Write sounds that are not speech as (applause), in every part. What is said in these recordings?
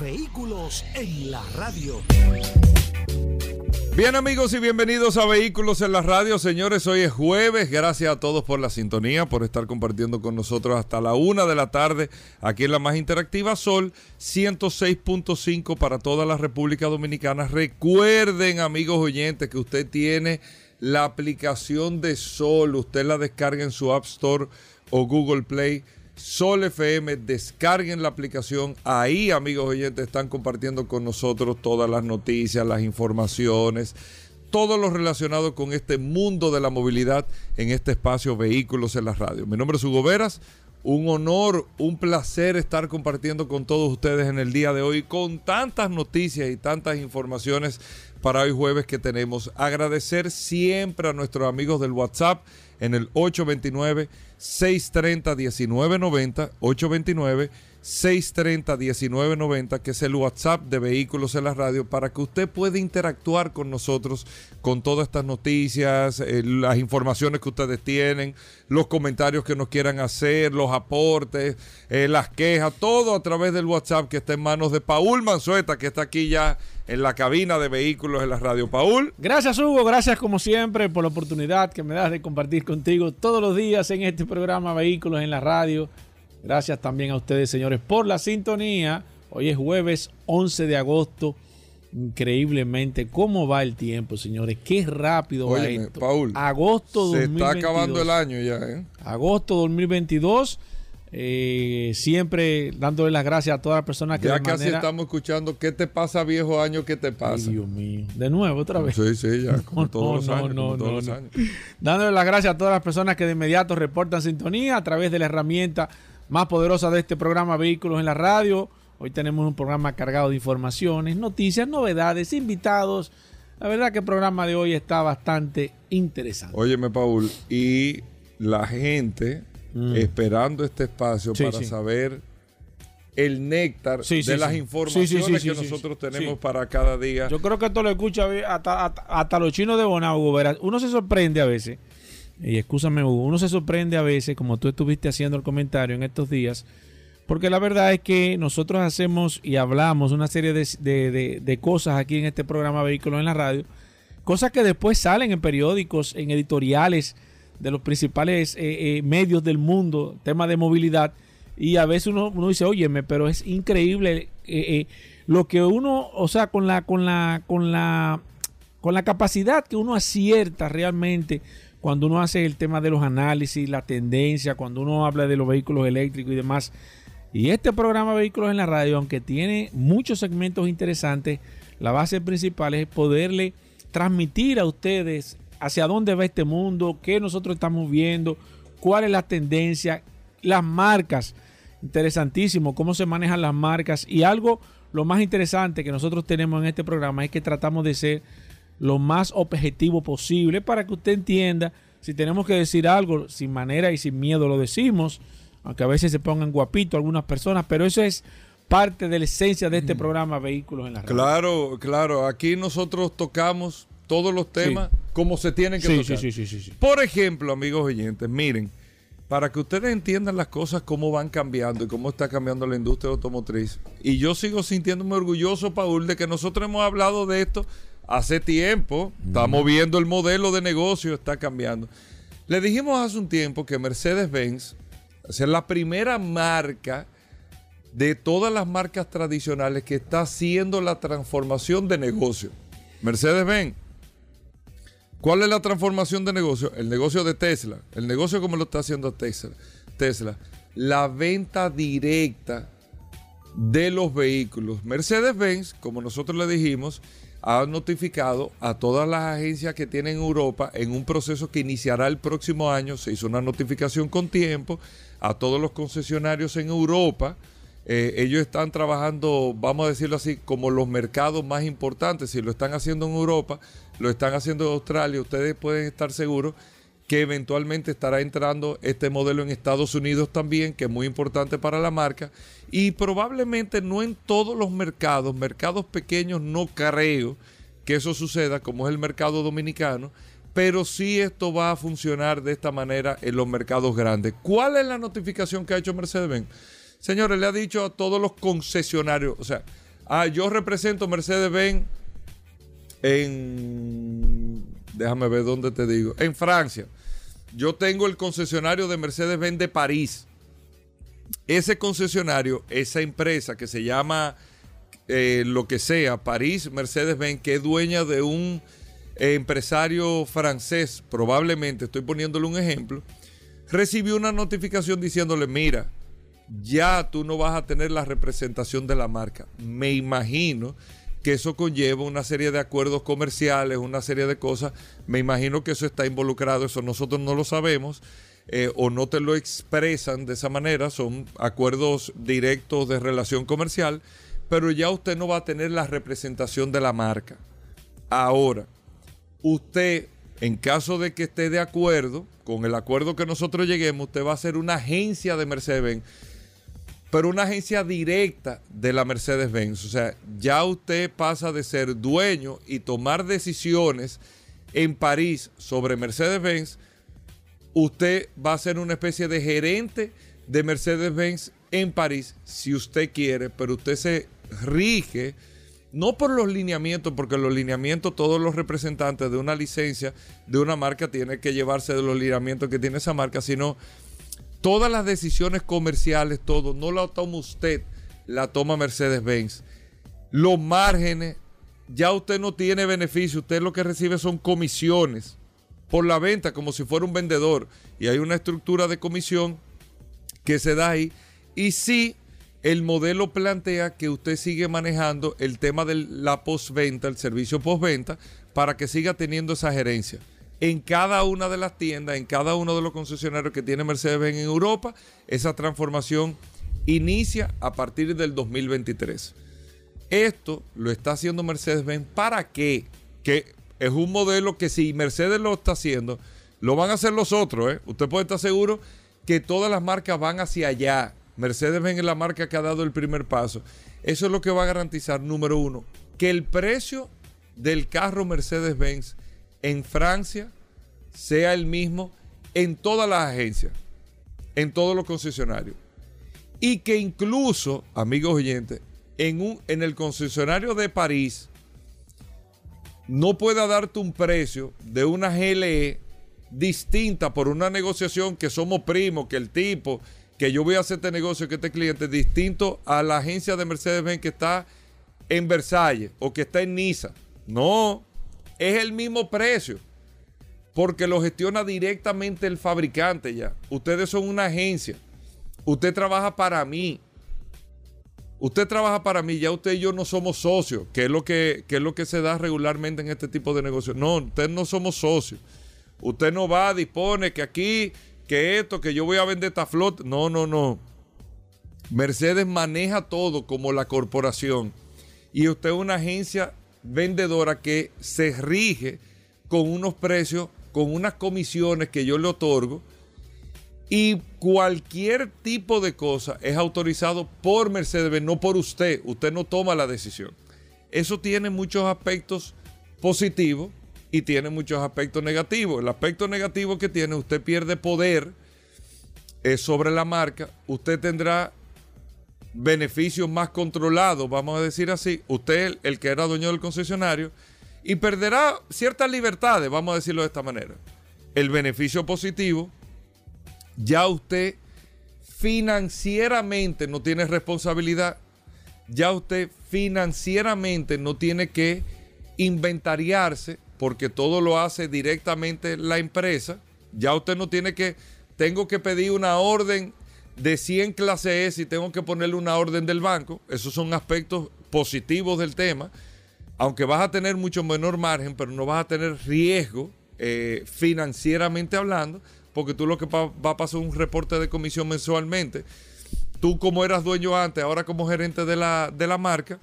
Vehículos en la radio. Bien amigos y bienvenidos a Vehículos en la Radio. Señores, hoy es jueves. Gracias a todos por la sintonía, por estar compartiendo con nosotros hasta la una de la tarde aquí en la más interactiva Sol 106.5 para toda la República Dominicana. Recuerden amigos oyentes que usted tiene la aplicación de Sol. Usted la descarga en su App Store o Google Play Sol FM, descarguen la aplicación. Ahí, amigos oyentes, están compartiendo con nosotros todas las noticias, las informaciones, todo lo relacionado con este mundo de la movilidad en este espacio Vehículos en la Radio. Mi nombre es Hugo Veras. Un honor, un placer estar compartiendo con todos ustedes en el día de hoy con tantas noticias y tantas informaciones para hoy jueves que tenemos. Agradecer siempre a nuestros amigos del WhatsApp en el 829-630-1990, 829-630-1990, que es el WhatsApp de Vehículos en la Radio, para que usted pueda interactuar con nosotros con todas estas noticias, eh, las informaciones que ustedes tienen, los comentarios que nos quieran hacer, los aportes, eh, las quejas, todo a través del WhatsApp que está en manos de Paul Manzueta, que está aquí ya en la cabina de vehículos en la radio. Paul. Gracias Hugo, gracias como siempre por la oportunidad que me das de compartir contigo todos los días en este programa Vehículos en la radio. Gracias también a ustedes señores por la sintonía. Hoy es jueves 11 de agosto. Increíblemente, ¿cómo va el tiempo, señores? Qué rápido va esto. Paul. Agosto 2022. Se está acabando el año ya, ¿eh? Agosto 2022 eh, siempre dándole las gracias a todas las personas que ya casi estamos escuchando qué te pasa viejo año qué te pasa Dios mío. De nuevo otra vez. Sí sí ya (laughs) como todos los años, no, todos los años. (laughs) dándole las gracias a todas las personas que de inmediato reportan sintonía a través de la herramienta más poderosa de este programa Vehículos en la Radio. Hoy tenemos un programa cargado de informaciones noticias novedades invitados. La verdad que el programa de hoy está bastante interesante. Óyeme Paul y la gente Mm. esperando este espacio para saber el néctar de las informaciones que nosotros tenemos para cada día. Yo creo que esto lo escucha hasta, hasta, los chinos de Bonao, Uno se sorprende a veces, y escúchame Hugo, uno se sorprende a veces, como tú estuviste haciendo el comentario en estos días, porque la verdad es que nosotros hacemos y hablamos una serie de, cosas aquí en este programa Vehículos en la Radio, cosas que después salen en periódicos, en editoriales, de los principales eh, eh, medios del mundo, tema de movilidad, y a veces uno, dice, óyeme, pero es increíble eh, lo que uno, o sea, con la, con la, con la, con la capacidad que uno acierta realmente cuando uno hace el tema de los análisis, la tendencia, cuando uno habla de los vehículos eléctricos y demás. Y este programa Vehículos en la Radio, aunque tiene muchos segmentos interesantes, la base principal es poderle transmitir a ustedes hacia dónde va este mundo, qué nosotros estamos viendo, cuál es la tendencia, las marcas. Interesantísimo, cómo se manejan las marcas. Y algo, lo más interesante que nosotros tenemos en este programa es que tratamos de ser lo más objetivo posible para que usted entienda si tenemos que decir algo sin manera y sin miedo lo decimos, aunque a veces se pongan guapitos algunas personas, pero eso es parte de la esencia de este programa Vehículos en la Radio. Claro, claro, aquí nosotros tocamos todos los temas como se tienen que tocar. Sí, sí, sí, Por ejemplo, amigos oyentes, miren, para que ustedes entiendan las cosas, cómo van cambiando y cómo está cambiando la industria automotriz. Y yo sigo sintiéndome orgulloso, Paul, de que nosotros hemos hablado de esto hace tiempo. Estamos viendo el modelo de negocio, está cambiando. Le dijimos hace un tiempo que Mercedes-Benz es la primera marca de todas las marcas tradicionales que está haciendo la transformación de negocio. Mercedes-Benz ¿Cuál es la transformación de negocio? El negocio de Tesla. El negocio como lo está haciendo Tesla. Tesla. La venta directa de los vehículos. Mercedes-Benz, como nosotros le dijimos, ha notificado a todas las agencias que tienen en Europa en un proceso que iniciará el próximo año. Se hizo una notificación con tiempo a todos los concesionarios en Europa Eh, ellos están trabajando, vamos a decirlo así, como los mercados más importantes. Si lo están haciendo en Europa, lo están haciendo en Australia, ustedes pueden estar seguros que eventualmente estará entrando este modelo en Estados Unidos también, que es muy importante para la marca. Y probablemente no en todos los mercados, mercados pequeños no creo que eso suceda, como es el mercado dominicano, pero sí esto va a funcionar de esta manera en los mercados grandes. ¿Cuál es la notificación que ha hecho Mercedes-Benz? Señores, le ha dicho a todos los concesionarios, o sea, ah, yo represento Mercedes-Benz en, déjame ver dónde te digo, en Francia. Yo tengo el concesionario de Mercedes-Benz de París. Ese concesionario, esa empresa que se llama eh, lo que sea, París Mercedes-Benz, que es dueña de un empresario francés, probablemente, estoy poniéndole un ejemplo, recibió una notificación diciéndole, mira, ya tú no vas a tener la representación de la marca. Me imagino que eso conlleva una serie de acuerdos comerciales, una serie de cosas. Me imagino que eso está involucrado, eso nosotros no lo sabemos. Eh, o no te lo expresan de esa manera, son acuerdos directos de relación comercial, pero ya usted no va a tener la representación de la marca. Ahora, usted, en caso de que esté de acuerdo con el acuerdo que nosotros lleguemos, usted va a ser una agencia de Mercedes-Benz pero una agencia directa de la Mercedes-Benz. O sea, ya usted pasa de ser dueño y tomar decisiones en París sobre Mercedes-Benz. Usted va a ser una especie de gerente de Mercedes-Benz en París, si usted quiere, pero usted se rige no por los lineamientos, porque los lineamientos, todos los representantes de una licencia de una marca tienen que llevarse de los lineamientos que tiene esa marca, sino Todas las decisiones comerciales, todo, no la toma usted, la toma Mercedes-Benz. Los márgenes, ya usted no tiene beneficio, usted lo que recibe son comisiones por la venta, como si fuera un vendedor. Y hay una estructura de comisión que se da ahí. Y sí, el modelo plantea que usted sigue manejando el tema de la postventa, el servicio postventa, para que siga teniendo esa gerencia en cada una de las tiendas, en cada uno de los concesionarios que tiene Mercedes-Benz en Europa, esa transformación inicia a partir del 2023. Esto lo está haciendo Mercedes-Benz para qué? Que es un modelo que si Mercedes lo está haciendo, lo van a hacer los otros. ¿eh? Usted puede estar seguro que todas las marcas van hacia allá. Mercedes-Benz es la marca que ha dado el primer paso. Eso es lo que va a garantizar, número uno, que el precio del carro Mercedes-Benz en Francia sea el mismo en todas las agencias, en todos los concesionarios. Y que incluso, amigos oyentes, en, un, en el concesionario de París no pueda darte un precio de una GLE distinta por una negociación que somos primos, que el tipo, que yo voy a hacer este negocio, que este cliente, distinto a la agencia de Mercedes-Benz que está en Versalles o que está en Niza. No, es el mismo precio. Porque lo gestiona directamente el fabricante ya. Ustedes son una agencia. Usted trabaja para mí. Usted trabaja para mí, ya usted y yo no somos socios, que es lo que, es lo que se da regularmente en este tipo de negocios. No, usted no somos socios. Usted no va, dispone que aquí, que esto, que yo voy a vender esta flota. No, no, no. Mercedes maneja todo como la corporación. Y usted es una agencia vendedora que se rige con unos precios, con unas comisiones que yo le otorgo y cualquier tipo de cosa es autorizado por Mercedes-Benz, no por usted. Usted no toma la decisión. Eso tiene muchos aspectos positivos y tiene muchos aspectos negativos. El aspecto negativo que tiene, usted pierde poder sobre la marca. Usted tendrá beneficios más controlados, vamos a decir así, usted, el que era dueño del concesionario, y perderá ciertas libertades, vamos a decirlo de esta manera. El beneficio positivo, ya usted financieramente no tiene responsabilidad, ya usted financieramente no tiene que inventariarse porque todo lo hace directamente la empresa, ya usted no tiene que, tengo que pedir una orden de 100 clases y tengo que ponerle una orden del banco. Esos son aspectos positivos del tema. Aunque vas a tener mucho menor margen, pero no vas a tener riesgo eh, financieramente hablando, porque tú lo que va, a pasar un reporte de comisión mensualmente. tú como eras dueño antes, ahora como gerente de la, de la marca.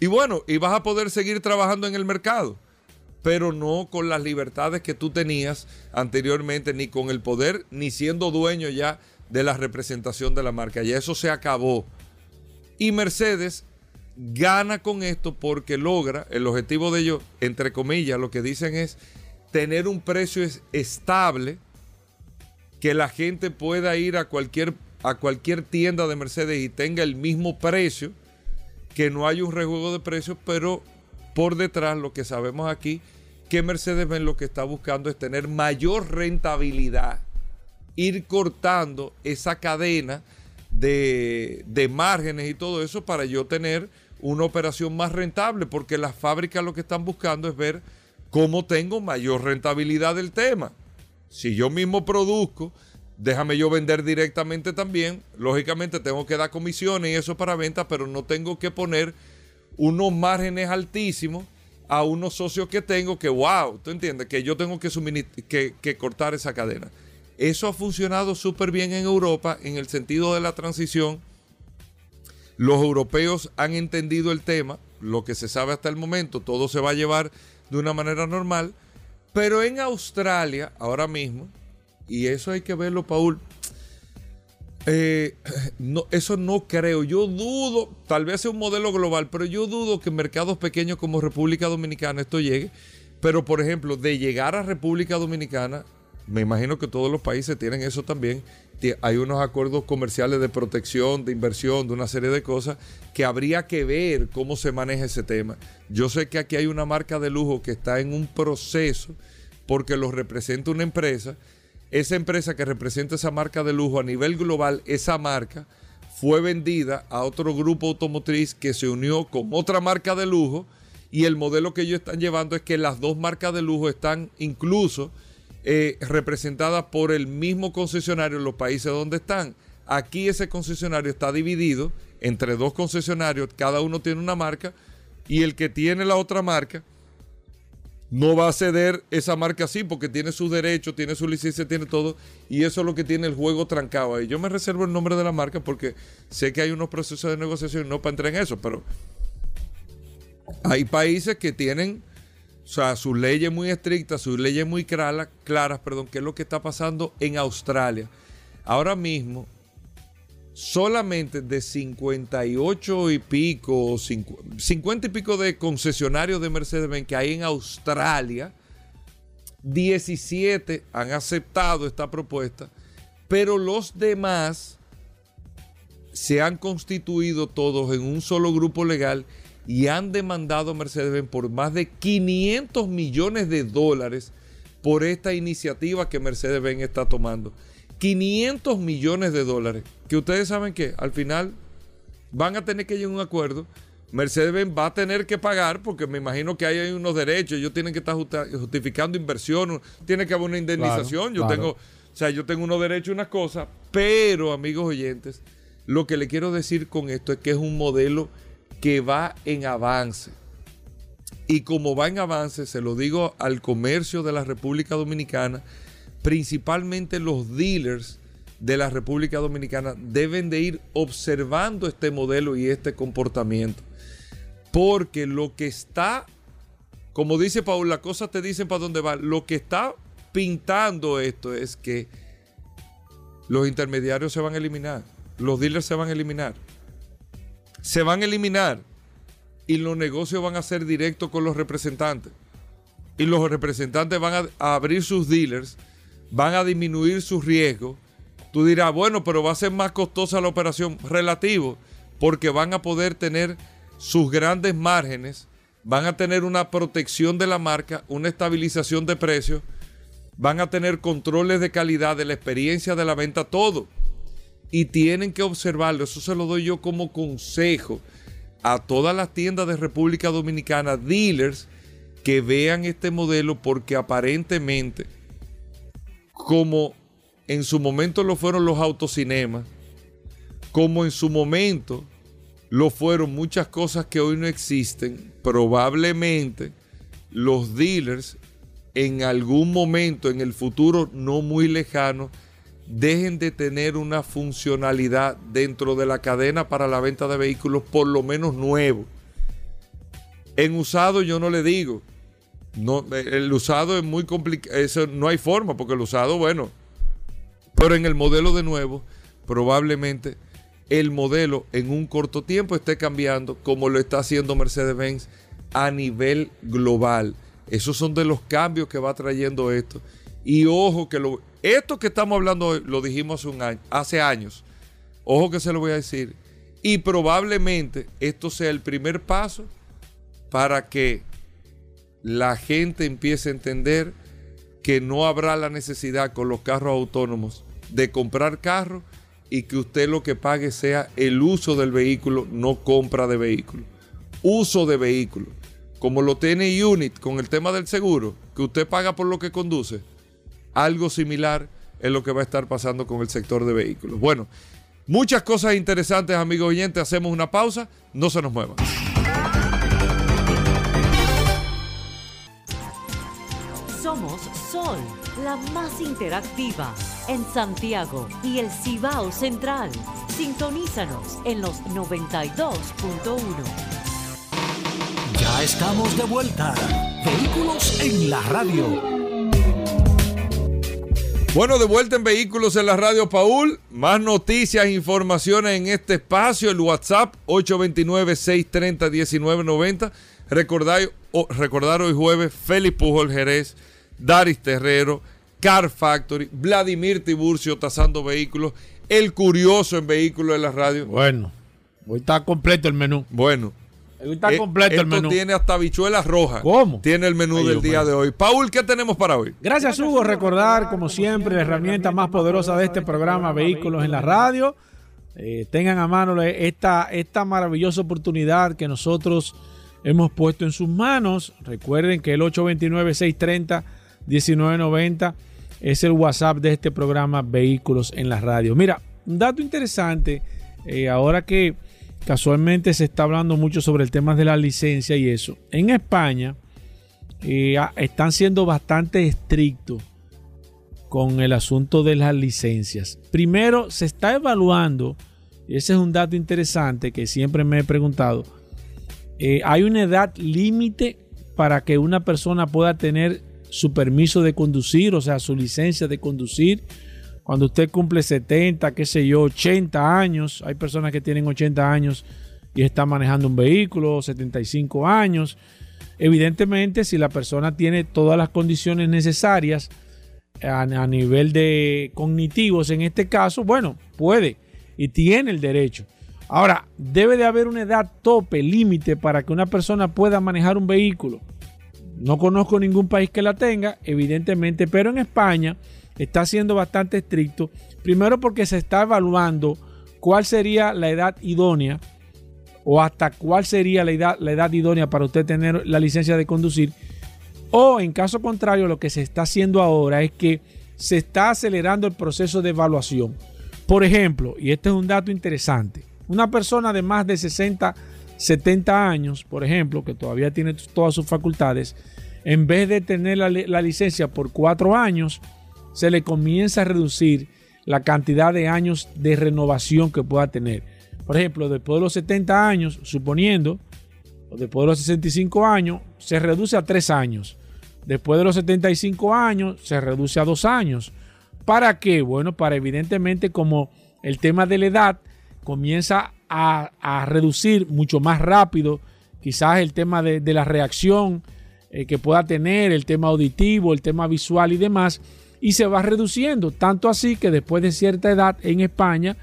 Y bueno, y vas a poder seguir trabajando en el mercado, pero no con las libertades que tú tenías anteriormente, ni con el poder, ni siendo dueño ya de la representación de la marca. Ya eso se acabó. Y Mercedes gana con esto porque logra, el objetivo de ellos, entre comillas, lo que dicen es tener un precio estable, que la gente pueda ir a cualquier, a cualquier tienda de Mercedes y tenga el mismo precio, que no hay un rejuego de precios, pero por detrás lo que sabemos aquí, que Mercedes-Benz lo que está buscando es tener mayor rentabilidad, ir cortando esa cadena de, de márgenes y todo eso para yo tener una operación más rentable, porque las fábricas lo que están buscando es ver cómo tengo mayor rentabilidad del tema. Si yo mismo produzco, déjame yo vender directamente también. Lógicamente tengo que dar comisiones y eso para venta, pero no tengo que poner unos márgenes altísimos a unos socios que tengo que, wow, ¿tú entiendes? Que yo tengo que, que, que cortar esa cadena. Eso ha funcionado súper bien en Europa en el sentido de la transición los europeos han entendido el tema, lo que se sabe hasta el momento, todo se va a llevar de una manera normal, pero en Australia, ahora mismo, y eso hay que verlo, Paul, eh, no, eso no creo. Yo dudo, tal vez sea un modelo global, pero yo dudo que en mercados pequeños como República Dominicana esto llegue. Pero, por ejemplo, de llegar a República Dominicana, me imagino que todos los países tienen eso también, hay unos acuerdos comerciales de protección, de inversión, de una serie de cosas que habría que ver cómo se maneja ese tema. Yo sé que aquí hay una marca de lujo que está en un proceso porque lo representa una empresa. Esa empresa que representa esa marca de lujo a nivel global, esa marca fue vendida a otro grupo automotriz que se unió con otra marca de lujo y el modelo que ellos están llevando es que las dos marcas de lujo están incluso eh, representadas por el mismo concesionario en los países donde están. Aquí ese concesionario está dividido entre dos concesionarios, cada uno tiene una marca y el que tiene la otra marca no va a ceder esa marca así porque tiene sus derechos, tiene su licencia, tiene todo y eso es lo que tiene el juego trancado ahí. Yo me reservo el nombre de la marca porque sé que hay unos procesos de negociación no para entrar en eso, pero hay países que tienen o sea, sus leyes muy estrictas, sus leyes muy claras, claras, perdón, que es lo que está pasando en Australia. Ahora mismo, solamente de 58 y pico, 50 y pico de concesionarios de Mercedes-Benz que hay en Australia, 17 han aceptado esta propuesta, pero los demás se han constituido todos en un solo grupo legal y han demandado a Mercedes-Benz por más de 500 millones de dólares por esta iniciativa que Mercedes-Benz está tomando. 500 millones de dólares. Que ustedes saben que al final van a tener que llegar a un acuerdo. Mercedes-Benz va a tener que pagar porque me imagino que hay unos derechos. Ellos tienen que estar justificando inversión. Tiene que haber una indemnización. yo tengo, o sea, yo tengo unos derechos y unas cosas. Pero, amigos oyentes, lo que le quiero decir con esto es que es un modelo que va en avance. Y como va en avance, se lo digo al comercio de la República Dominicana, principalmente los dealers de la República Dominicana deben de ir observando este modelo y este comportamiento. Porque lo que está, como dice Paul, la cosa te dicen para dónde va. Lo que está pintando esto es que los intermediarios se van a eliminar, los dealers se van a eliminar se van a eliminar y los negocios van a ser directos con los representantes. Y los representantes van a, abrir sus dealers, van a disminuir sus riesgos. Tú dirás, bueno, pero va a ser más costosa la operación relativo, porque van a poder tener sus grandes márgenes, van a tener una protección de la marca, una estabilización de precios, van a tener controles de calidad, de la experiencia de la venta, todo y tienen que observarlo. Eso se lo doy yo como consejo a todas las tiendas de República Dominicana, dealers, que vean este modelo porque aparentemente, como en su momento lo fueron los autocinemas, como en su momento lo fueron muchas cosas que hoy no existen, probablemente los dealers en algún momento en el futuro no muy lejano dejen de tener una funcionalidad dentro de la cadena para la venta de vehículos, por lo menos nuevos. En usado yo no le digo. No, el usado es muy complicado. No hay forma, porque el usado, bueno. Pero en el modelo de nuevo, probablemente el modelo en un corto tiempo esté cambiando, como lo está haciendo Mercedes-Benz a nivel global. Esos son de los cambios que va trayendo esto. Y ojo que lo, esto que estamos hablando hoy lo dijimos hace, años. Ojo que se lo voy a decir. Y probablemente esto sea el primer paso para que la gente empiece a entender que no habrá la necesidad con los carros autónomos de comprar carros y que usted lo que pague sea el uso del vehículo, no compra de vehículo. Uso de vehículo. Como lo tiene Unit con el tema del seguro, que usted paga por lo que conduce algo similar es lo que va a estar pasando con el sector de vehículos. Bueno, muchas cosas interesantes, amigos oyentes. Hacemos una pausa, no se nos muevan. Somos Sol, la más interactiva en Santiago y el Cibao Central. Sintonízanos en los 92.1. Ya estamos de vuelta. Vehículos en la radio. Bueno, de vuelta en Vehículos en la Radio Paul. Más noticias e informaciones en este espacio. El WhatsApp 829-630-1990. Recordar, recordar hoy jueves Félix Pujol Jerez, Daris Terrero, Car Factory, Vladimir Tiburcio tasando vehículos, El Curioso en Vehículos en la Radio. Bueno, hoy está completo el menú. Bueno, Está eh, completo el menú. tiene hasta bichuelas rojas. ¿Cómo? Tiene el menú del día de hoy. Paul, ¿qué tenemos para hoy? Gracias, Hugo. Recordar, como siempre, la herramienta más poderosa de este programa, Vehículos en la Radio. Eh, tengan a mano esta, esta maravillosa oportunidad que nosotros hemos puesto en sus manos. Recuerden que el 829-630-1990 es el WhatsApp de este programa Vehículos en la Radio. Mira, un dato interesante, eh, ahora que Casualmente se está hablando mucho sobre el tema de la licencia y eso. En España eh, están siendo bastante estrictos con el asunto de las licencias. Primero, se está evaluando, y ese es un dato interesante que siempre me he preguntado, eh, hay una edad límite para que una persona pueda tener su permiso de conducir, o sea, su licencia de conducir cuando usted cumple 70, qué sé yo, 80 años, hay personas que tienen 80 años y están manejando un vehículo, 75 años. Evidentemente, si la persona tiene todas las condiciones necesarias a, nivel de cognitivos, en este caso, bueno, puede y tiene el derecho. Ahora, debe de haber una edad tope, límite para que una persona pueda manejar un vehículo. No conozco ningún país que la tenga, evidentemente, pero en España está siendo bastante estricto. Primero porque se está evaluando cuál sería la edad idónea o hasta cuál sería la edad, la edad idónea para usted tener la licencia de conducir. O en caso contrario, lo que se está haciendo ahora es que se está acelerando el proceso de evaluación. Por ejemplo, y este es un dato interesante, una persona de más de 60, 70 años, por ejemplo, que todavía tiene todas sus facultades, en vez de tener la, la licencia por cuatro años, se le comienza a reducir la cantidad de años de renovación que pueda tener. Por ejemplo, después de los 70 años, suponiendo, o después de los 65 años, se reduce a 3 años. Después de los 75 años, se reduce a 2 años. ¿Para qué? Bueno, para evidentemente como el tema de la edad comienza a, reducir mucho más rápido, quizás el tema de, la reacción eh, que pueda tener, el tema auditivo, el tema visual y demás, y se va reduciendo, tanto así que después de cierta edad en España,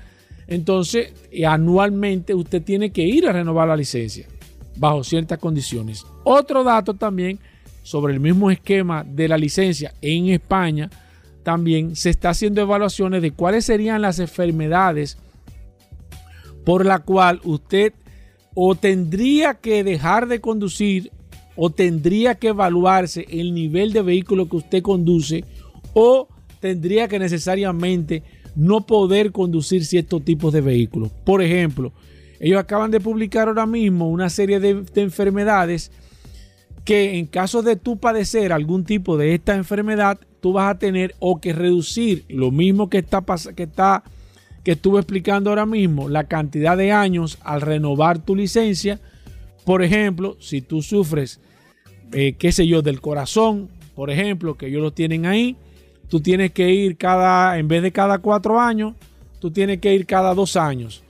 entonces eh, anualmente usted tiene que ir a renovar la licencia bajo ciertas condiciones. Otro dato también sobre el mismo esquema de la licencia en España, también se está haciendo evaluaciones de cuáles serían las enfermedades por la cual usted o tendría que dejar de conducir o tendría que evaluarse el nivel de vehículo que usted conduce o tendría que necesariamente no poder conducir ciertos tipos de vehículos. Por ejemplo, ellos acaban de publicar ahora mismo una serie de, enfermedades que en caso de tú padecer algún tipo de esta enfermedad, tú vas a tener o que reducir lo mismo que está que está que estuve explicando ahora mismo, la cantidad de años al renovar tu licencia. Por ejemplo, si tú sufres, eh, qué sé yo, del corazón, por ejemplo, que ellos lo tienen ahí, tú tienes que ir cada, en vez de cada cuatro años, tú tienes que ir cada dos años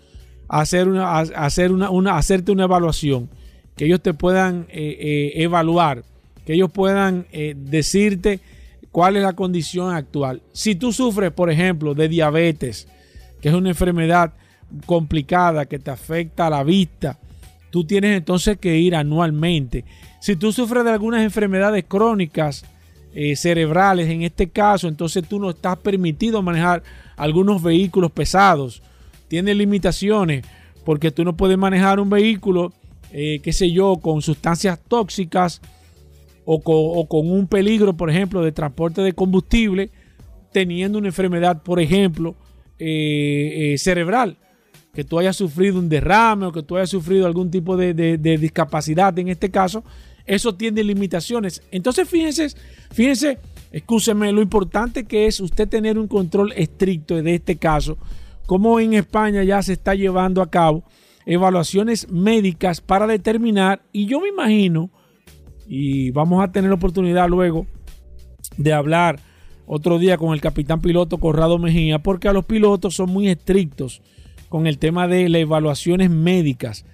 a hacer una, hacer una, hacerte una evaluación, que ellos te puedan eh, eh, evaluar, que ellos puedan decirte cuál es la condición actual. Si tú sufres, por ejemplo, de diabetes, que es una enfermedad complicada que te afecta a la vista, tú tienes entonces que ir anualmente. Si tú sufres de algunas enfermedades crónicas eh, cerebrales, en este caso, entonces tú no estás permitido manejar algunos vehículos pesados. Tienes limitaciones porque tú no puedes manejar un vehículo, eh, qué sé yo, con sustancias tóxicas o con, un peligro, por ejemplo, de transporte de combustible, teniendo una enfermedad, por ejemplo, eh, eh, cerebral, que tú hayas sufrido un derrame o que tú hayas sufrido algún tipo de, discapacidad en este caso, eso tiene limitaciones. Entonces, fíjense, fíjense, escúcheme, lo importante que es usted tener un control estricto de este caso, como en España ya se está llevando a cabo evaluaciones médicas para determinar, y yo me imagino, y vamos a tener la oportunidad luego de hablar otro día con el capitán piloto Corrado Mejía, porque a los pilotos son muy estrictos con el tema de las evaluaciones médicas.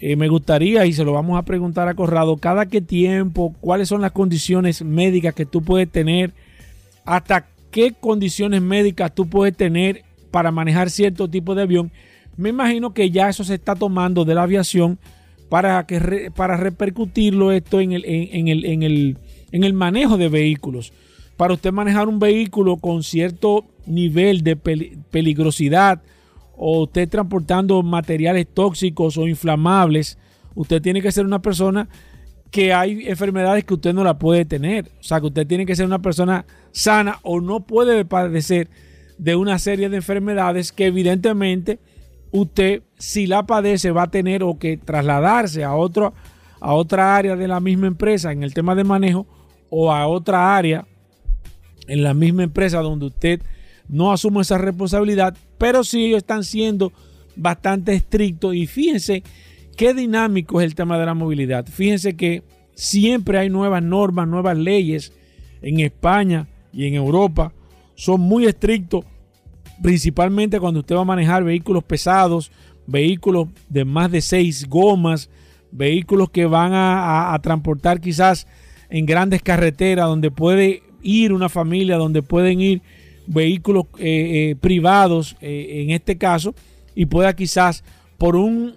Eh, me gustaría, y se lo vamos a preguntar a Corrado, cada qué tiempo, cuáles son las condiciones médicas que tú puedes tener, hasta qué condiciones médicas tú puedes tener para manejar cierto tipo de avión. Me imagino que ya eso se está tomando de la aviación para, que para repercutirlo esto en el, en, el, en, el, en el manejo de vehículos. Para usted manejar un vehículo con cierto nivel de peligrosidad o usted transportando materiales tóxicos o inflamables, usted tiene que ser una persona que hay enfermedades que usted no la puede tener. O sea, que usted tiene que ser una persona sana o no puede padecer de una serie de enfermedades que evidentemente usted si la padece va a tener o que trasladarse a, otro, a otra área de la misma empresa en el tema de manejo o a otra área en la misma empresa donde usted no asume esa responsabilidad, pero sí ellos están siendo bastante estrictos y fíjense qué dinámico es el tema de la movilidad. Fíjense que siempre hay nuevas normas, nuevas leyes en España y en Europa. Son muy estrictos principalmente cuando usted va a manejar vehículos pesados, vehículos de más de seis gomas, vehículos que van a, transportar quizás en grandes carreteras donde puede ir una familia, donde pueden ir vehículos eh, eh, privados eh, en este caso y pueda quizás por un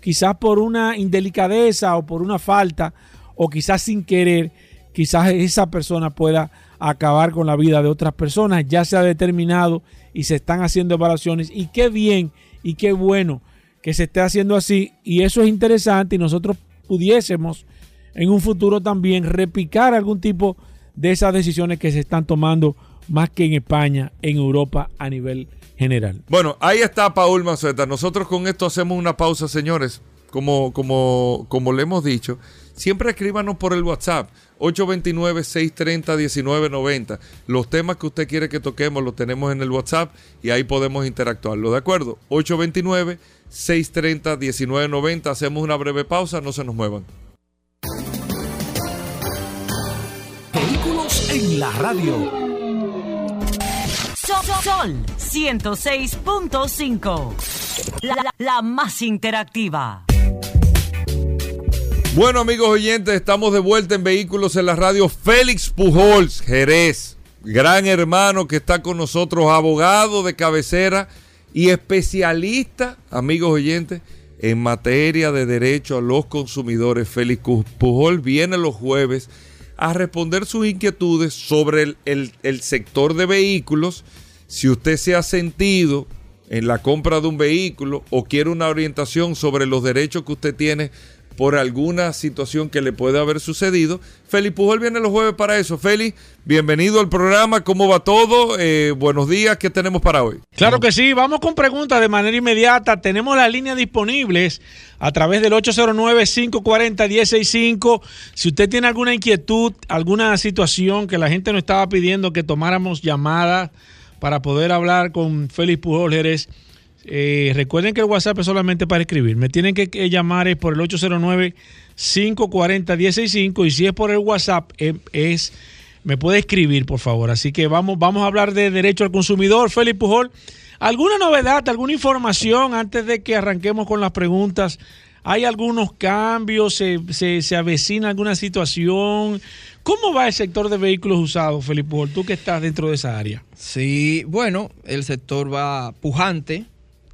quizás por una indelicadeza o por una falta o quizás sin querer quizás esa persona pueda acabar con la vida de otras personas. Ya se ha determinado y se están haciendo evaluaciones y qué bien y qué bueno que se esté haciendo así y eso es interesante y nosotros pudiésemos en un futuro también repicar algún tipo de esas decisiones que se están tomando más que en España, en Europa a nivel general. Bueno, ahí está Paul Maceta. Nosotros con esto hacemos una pausa, señores. Como, como, como le hemos dicho, siempre escríbanos por el WhatsApp 829-630-1990. Los temas que usted quiere que toquemos los tenemos en el WhatsApp y ahí podemos interactuarlo. ¿De acuerdo? 829-630-1990. Hacemos una breve pausa, no se nos muevan. Vehículos en la radio. Sol, 106.5. la más interactiva. Bueno, amigos oyentes, estamos de vuelta en Vehículos en la Radio. Félix Pujols, Jerez, gran hermano que está con nosotros, abogado de cabecera y especialista, amigos oyentes, en materia de derecho a los consumidores. Félix Pujols viene los jueves a responder sus inquietudes sobre el sector de vehículos. Si usted se ha sentido en la compra de un vehículo o quiere una orientación sobre los derechos que usted tiene por alguna situación que le puede haber sucedido. Félix Pujol viene los jueves para eso. Félix, bienvenido al programa. ¿Cómo va todo? Eh, buenos días. ¿Qué tenemos para hoy? Claro que sí. Vamos con preguntas de manera inmediata. Tenemos las líneas disponibles a través del 809-540-165. Si usted tiene alguna inquietud, alguna situación que la gente nos estaba pidiendo que tomáramos llamada para poder hablar con Félix Pujol Jerez eh, recuerden que el WhatsApp es solamente para escribir. Me tienen que, llamar es por el 809-540-165 y si es por el WhatsApp eh, es me puede escribir, por favor. Así que vamos, vamos a hablar de derecho al consumidor. Félix Pujol, ¿alguna novedad, alguna información antes de que arranquemos con las preguntas? ¿Hay algunos cambios? ¿Se, se, se avecina alguna situación? ¿Cómo va el sector de vehículos usados, Felipe? Tú que estás dentro de esa área. Sí, bueno, el sector va pujante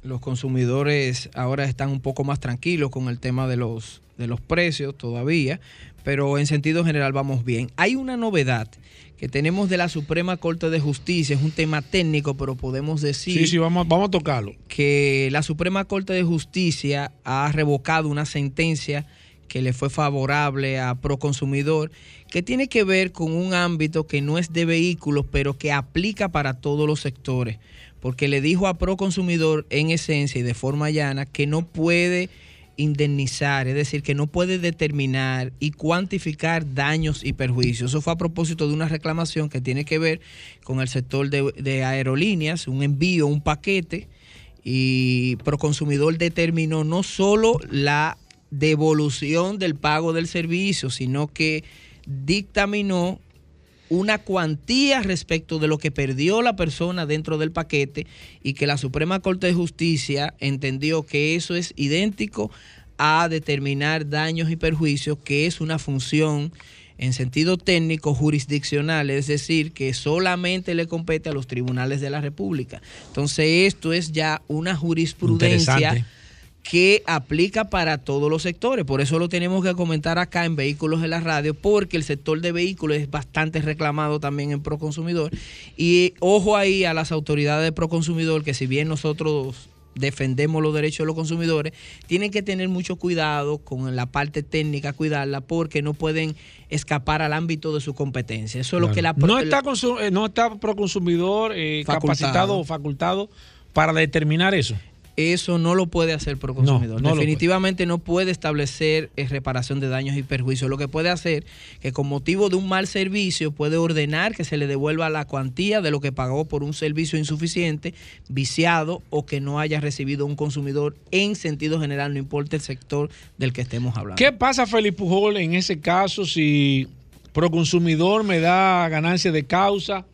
los consumidores ahora están un poco más tranquilos con el tema de los, de los precios todavía, pero en sentido general vamos bien. Hay una novedad que tenemos de la Suprema Corte de Justicia, es un tema técnico, pero podemos decir... Sí, sí, vamos, vamos a tocarlo. Que la Suprema Corte de Justicia ha revocado una sentencia que le fue favorable a Proconsumidor, que tiene que ver con un ámbito que no es de vehículos, pero que aplica para todos los sectores porque le dijo a Proconsumidor en esencia y de forma llana que no puede indemnizar, es decir, que no puede determinar y cuantificar daños y perjuicios. Eso fue a propósito de una reclamación que tiene que ver con el sector de, aerolíneas, un envío, un paquete, y Proconsumidor determinó no solo la devolución del pago del servicio, sino que dictaminó una cuantía respecto de lo que perdió la persona dentro del paquete y que la Suprema Corte de Justicia entendió que eso es idéntico a determinar daños y perjuicios, que es una función en sentido técnico jurisdiccional, es decir, que solamente le compete a los tribunales de la República. Entonces, esto es ya una jurisprudencia que aplica para todos los sectores. Por eso lo tenemos que comentar acá en Vehículos de la Radio, porque el sector de vehículos es bastante reclamado también en Proconsumidor. Y ojo ahí a las autoridades de Proconsumidor, que si bien nosotros defendemos los derechos de los consumidores, tienen que tener mucho cuidado con la parte técnica, cuidarla, porque no pueden escapar al ámbito de su competencia. Eso es lo que la... No está, eh, no está Proconsumidor eh, capacitado o facultado para determinar eso eso no lo puede hacer por consumidor. Definitivamente no puede establecer eh, reparación de daños y perjuicios. Lo que puede hacer que con motivo de un mal servicio puede ordenar que se le devuelva la cuantía de lo que pagó por un servicio insuficiente, viciado o que no haya recibido un consumidor en sentido general, no importa el sector del que estemos hablando. ¿Qué pasa, Felipe Pujol, en ese caso si Proconsumidor me da ganancia de causa?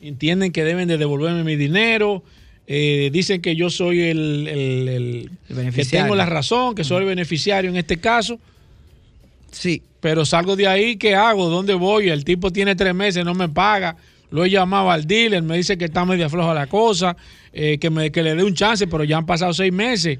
Entienden que deben de devolverme mi dinero eh, dicen que yo soy el, que tengo la razón, que soy el beneficiario en este caso. Sí. Pero salgo de ahí, ¿qué hago? ¿Dónde voy? El tipo tiene tres meses, no me paga. Lo he llamado al dealer, me dice que está media floja la cosa, eh, que, me, que le dé un chance, pero ya han pasado seis meses.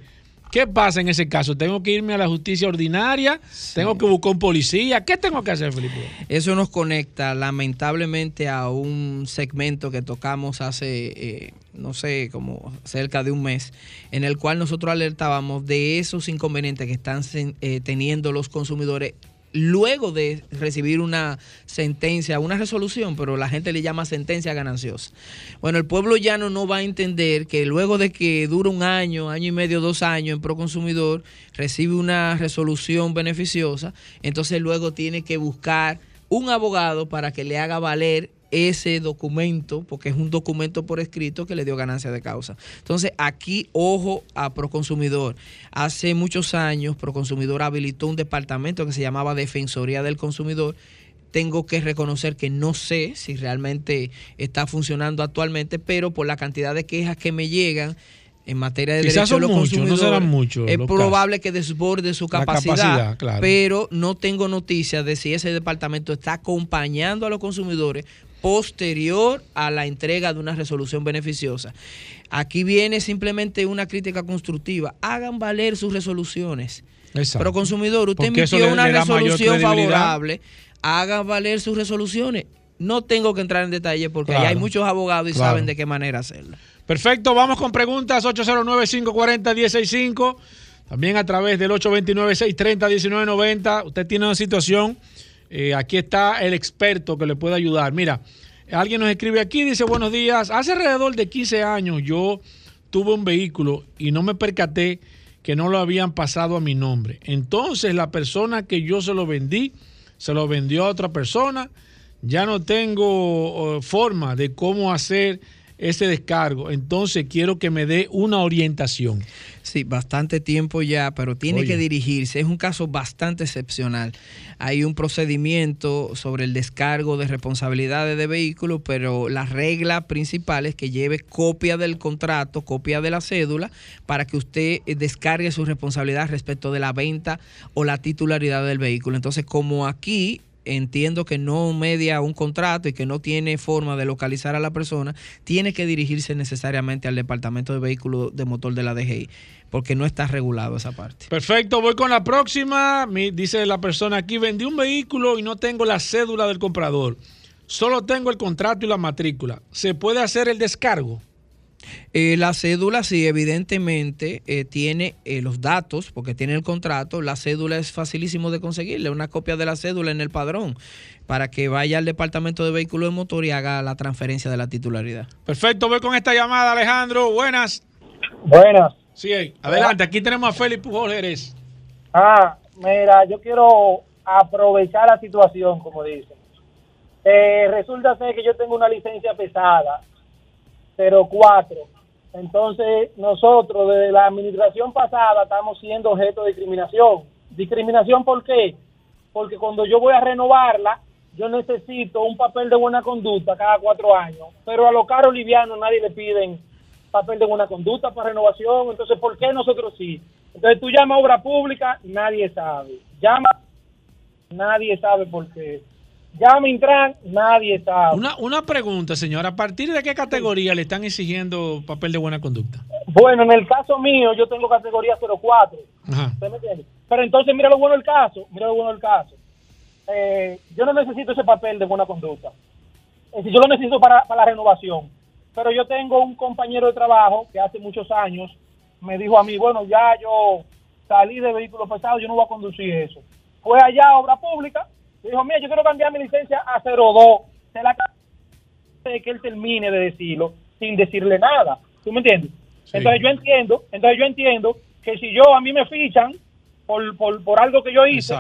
¿Qué pasa en ese caso? ¿Tengo que irme a la justicia ordinaria? ¿Tengo que buscar un policía? ¿Qué tengo que hacer, Felipe? Eso nos conecta lamentablemente a un segmento que tocamos hace, eh, no sé, como cerca de un mes, en el cual nosotros alertábamos de esos inconvenientes que están eh, teniendo los consumidores luego de recibir una sentencia, una resolución, pero la gente le llama sentencia gananciosa. Bueno, el pueblo llano no va a entender que luego de que dura un año, año y medio, dos años en Proconsumidor, recibe una resolución beneficiosa, entonces luego tiene que buscar un abogado para que le haga valer ese documento, porque es un documento por escrito que le dio ganancia de causa. Entonces, aquí, ojo a Proconsumidor. Hace muchos años, Proconsumidor habilitó un departamento que se llamaba Defensoría del Consumidor. Tengo que reconocer que no sé si realmente está funcionando actualmente, pero por la cantidad de quejas que me llegan, en materia de derechos de los consumidores, es probable que desborde su capacidad, pero no tengo noticias de si ese departamento está acompañando a los consumidores posterior a la entrega de una resolución beneficiosa. Aquí viene simplemente una crítica constructiva. Hagan valer sus resoluciones. Pero consumidor, usted emitió una resolución favorable, hagan valer sus resoluciones. No tengo que entrar en detalle porque hay muchos abogados y saben de qué manera hacerlo. Perfecto, vamos con preguntas 809-540-165. También a través del 829-630-1990. Usted tiene una situación. Eh, aquí está el experto que le puede ayudar. Mira, alguien nos escribe aquí, dice buenos días. Hace alrededor de 15 años yo tuve un vehículo y no me percaté que no lo habían pasado a mi nombre. Entonces la persona que yo se lo vendí, se lo vendió a otra persona. Ya no tengo forma de cómo hacer ese descargo. Entonces quiero que me dé una orientación. Sí, bastante tiempo ya, pero tiene que dirigirse. Es un caso bastante excepcional. Hay un procedimiento sobre el descargo de responsabilidades de vehículos, pero la regla principal es que lleve copia del contrato, copia de la cédula, para que usted descargue su responsabilidad respecto de la venta o la titularidad del vehículo. Entonces, como aquí entiendo que no media un contrato y que no tiene forma de localizar a la persona, tiene que dirigirse necesariamente al departamento de vehículos de motor de la DGI, porque no está regulado esa parte. Perfecto, voy con la próxima. dice la persona aquí, vendí un vehículo y no tengo la cédula del comprador. Solo tengo el contrato y la matrícula. ¿Se puede hacer el descargo? Eh, la cédula, sí, evidentemente eh, tiene eh, los datos, porque tiene el contrato. La cédula es facilísimo de conseguirle, una copia de la cédula en el padrón, para que vaya al departamento de vehículos de motor y haga la transferencia de la titularidad. Perfecto, voy con esta llamada, Alejandro. Buenas. Buenas. Sí, adelante, aquí tenemos a Félix Pujol Jerez. Ah, mira, yo quiero aprovechar la situación, como dicen. resulta ser que yo tengo una licencia pesada 04. Entonces, nosotros desde la administración pasada estamos siendo objeto de discriminación. ¿Discriminación por qué? Porque cuando yo voy a renovarla, yo necesito un papel de buena conducta cada cuatro años, pero a los caros livianos nadie le piden papel de buena conducta para renovación, entonces ¿por qué nosotros sí? Entonces tú llamas a obra pública, nadie sabe. Llama, nadie sabe por qué. Llama Intran, nadie sabe. Una, una pregunta, señor. ¿A partir de qué categoría le están exigiendo papel de buena conducta? Bueno, en el caso mío, yo tengo categoría 04. Ajá. ¿Usted me entiende? Pero entonces, mira lo bueno del caso. Mira lo bueno del caso. Eh, yo no necesito ese papel de buena conducta. Es decir, yo lo necesito para, para la renovación. Pero yo tengo un compañero de trabajo que hace muchos años me dijo a mí, bueno, ya yo salí de vehículo pesado, yo no voy a conducir eso. Fue allá a obra pública, dijo, mira, yo quiero cambiar mi licencia a 02. Se la de que él termine de decirlo sin decirle nada. ¿Tú me entiendes? Entonces yo entiendo, entonces yo entiendo que si yo a mí me fichan por, por, por algo que yo hice,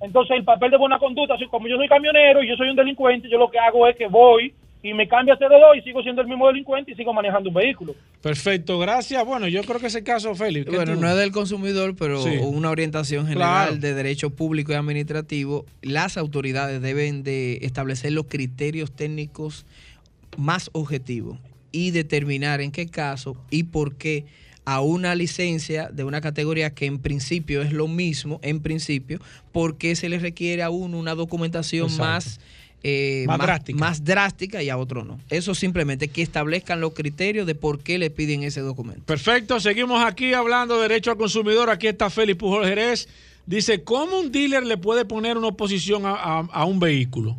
entonces el papel de buena conducta, como yo soy camionero y yo soy un delincuente, yo lo que hago es que voy y me cambio a C2 y sigo siendo el mismo delincuente y sigo manejando un vehículo. Perfecto, gracias. Bueno, yo creo que ese caso, Félix. Bueno, no es del consumidor, pero una orientación general de derecho público y administrativo. Las autoridades deben de establecer los criterios técnicos más objetivos y determinar en qué caso y por qué a una licencia de una categoría que en principio es lo mismo, en principio, porque se le requiere a uno una documentación más eh, más, drástica. y a otro no. Eso simplemente que establezcan los criterios de por qué le piden ese documento. Perfecto, seguimos aquí hablando de derecho al consumidor. Aquí está Félix Pujol Jerez. Dice, ¿cómo un dealer le puede poner una oposición a, un vehículo?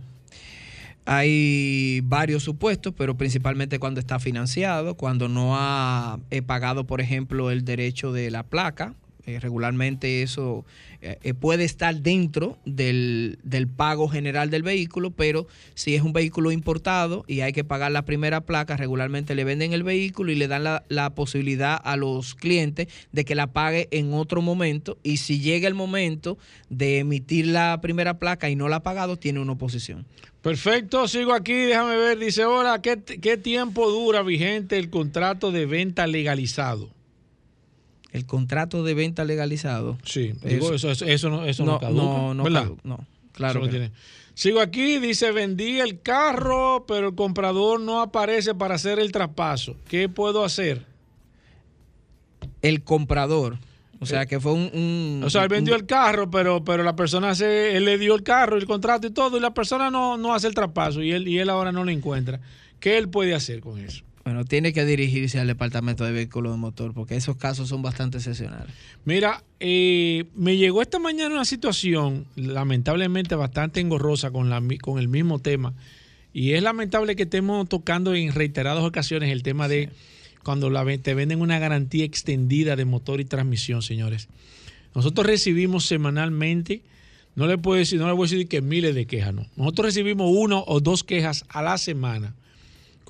Hay varios supuestos, pero principalmente cuando está financiado, cuando no ha eh, pagado, por ejemplo, el derecho de la placa, eh, regularmente eso eh, eh, puede estar dentro del, pago general del vehículo, pero si es un vehículo importado y hay que pagar la primera placa, regularmente le venden el vehículo y le dan la, la posibilidad a los clientes de que la pague en otro momento y si llega el momento de emitir la primera placa y no la ha pagado, tiene una oposición. Perfecto, sigo aquí, déjame ver, dice, ahora, ¿qué, ¿qué tiempo dura vigente el contrato de venta legalizado? El contrato de venta legalizado. Sí, digo, eso, eso, no, eso no, no, no, no, claro. tiene. Sigo aquí, dice, vendí el carro, pero el comprador no aparece para hacer el traspaso. ¿Qué puedo hacer? El comprador. O sea, eh, que fue un, o sea, él vendió el carro, pero, pero la persona se, él le dio el carro, el contrato y todo, y la persona no, no hace el traspaso y él, y él ahora no lo encuentra. ¿Qué él puede hacer con eso? Bueno, tiene que dirigirse al departamento de vehículos de motor porque esos casos son bastante excepcionales. Mira, eh, me llegó esta mañana una situación lamentablemente bastante engorrosa con, la, con el mismo tema y es lamentable que estemos tocando en reiteradas ocasiones el tema de cuando la, te venden una garantía extendida de motor y transmisión, señores. Nosotros recibimos semanalmente, no le puedo decir, no le voy a decir que miles de quejas, no. Nosotros recibimos uno o dos quejas a la semana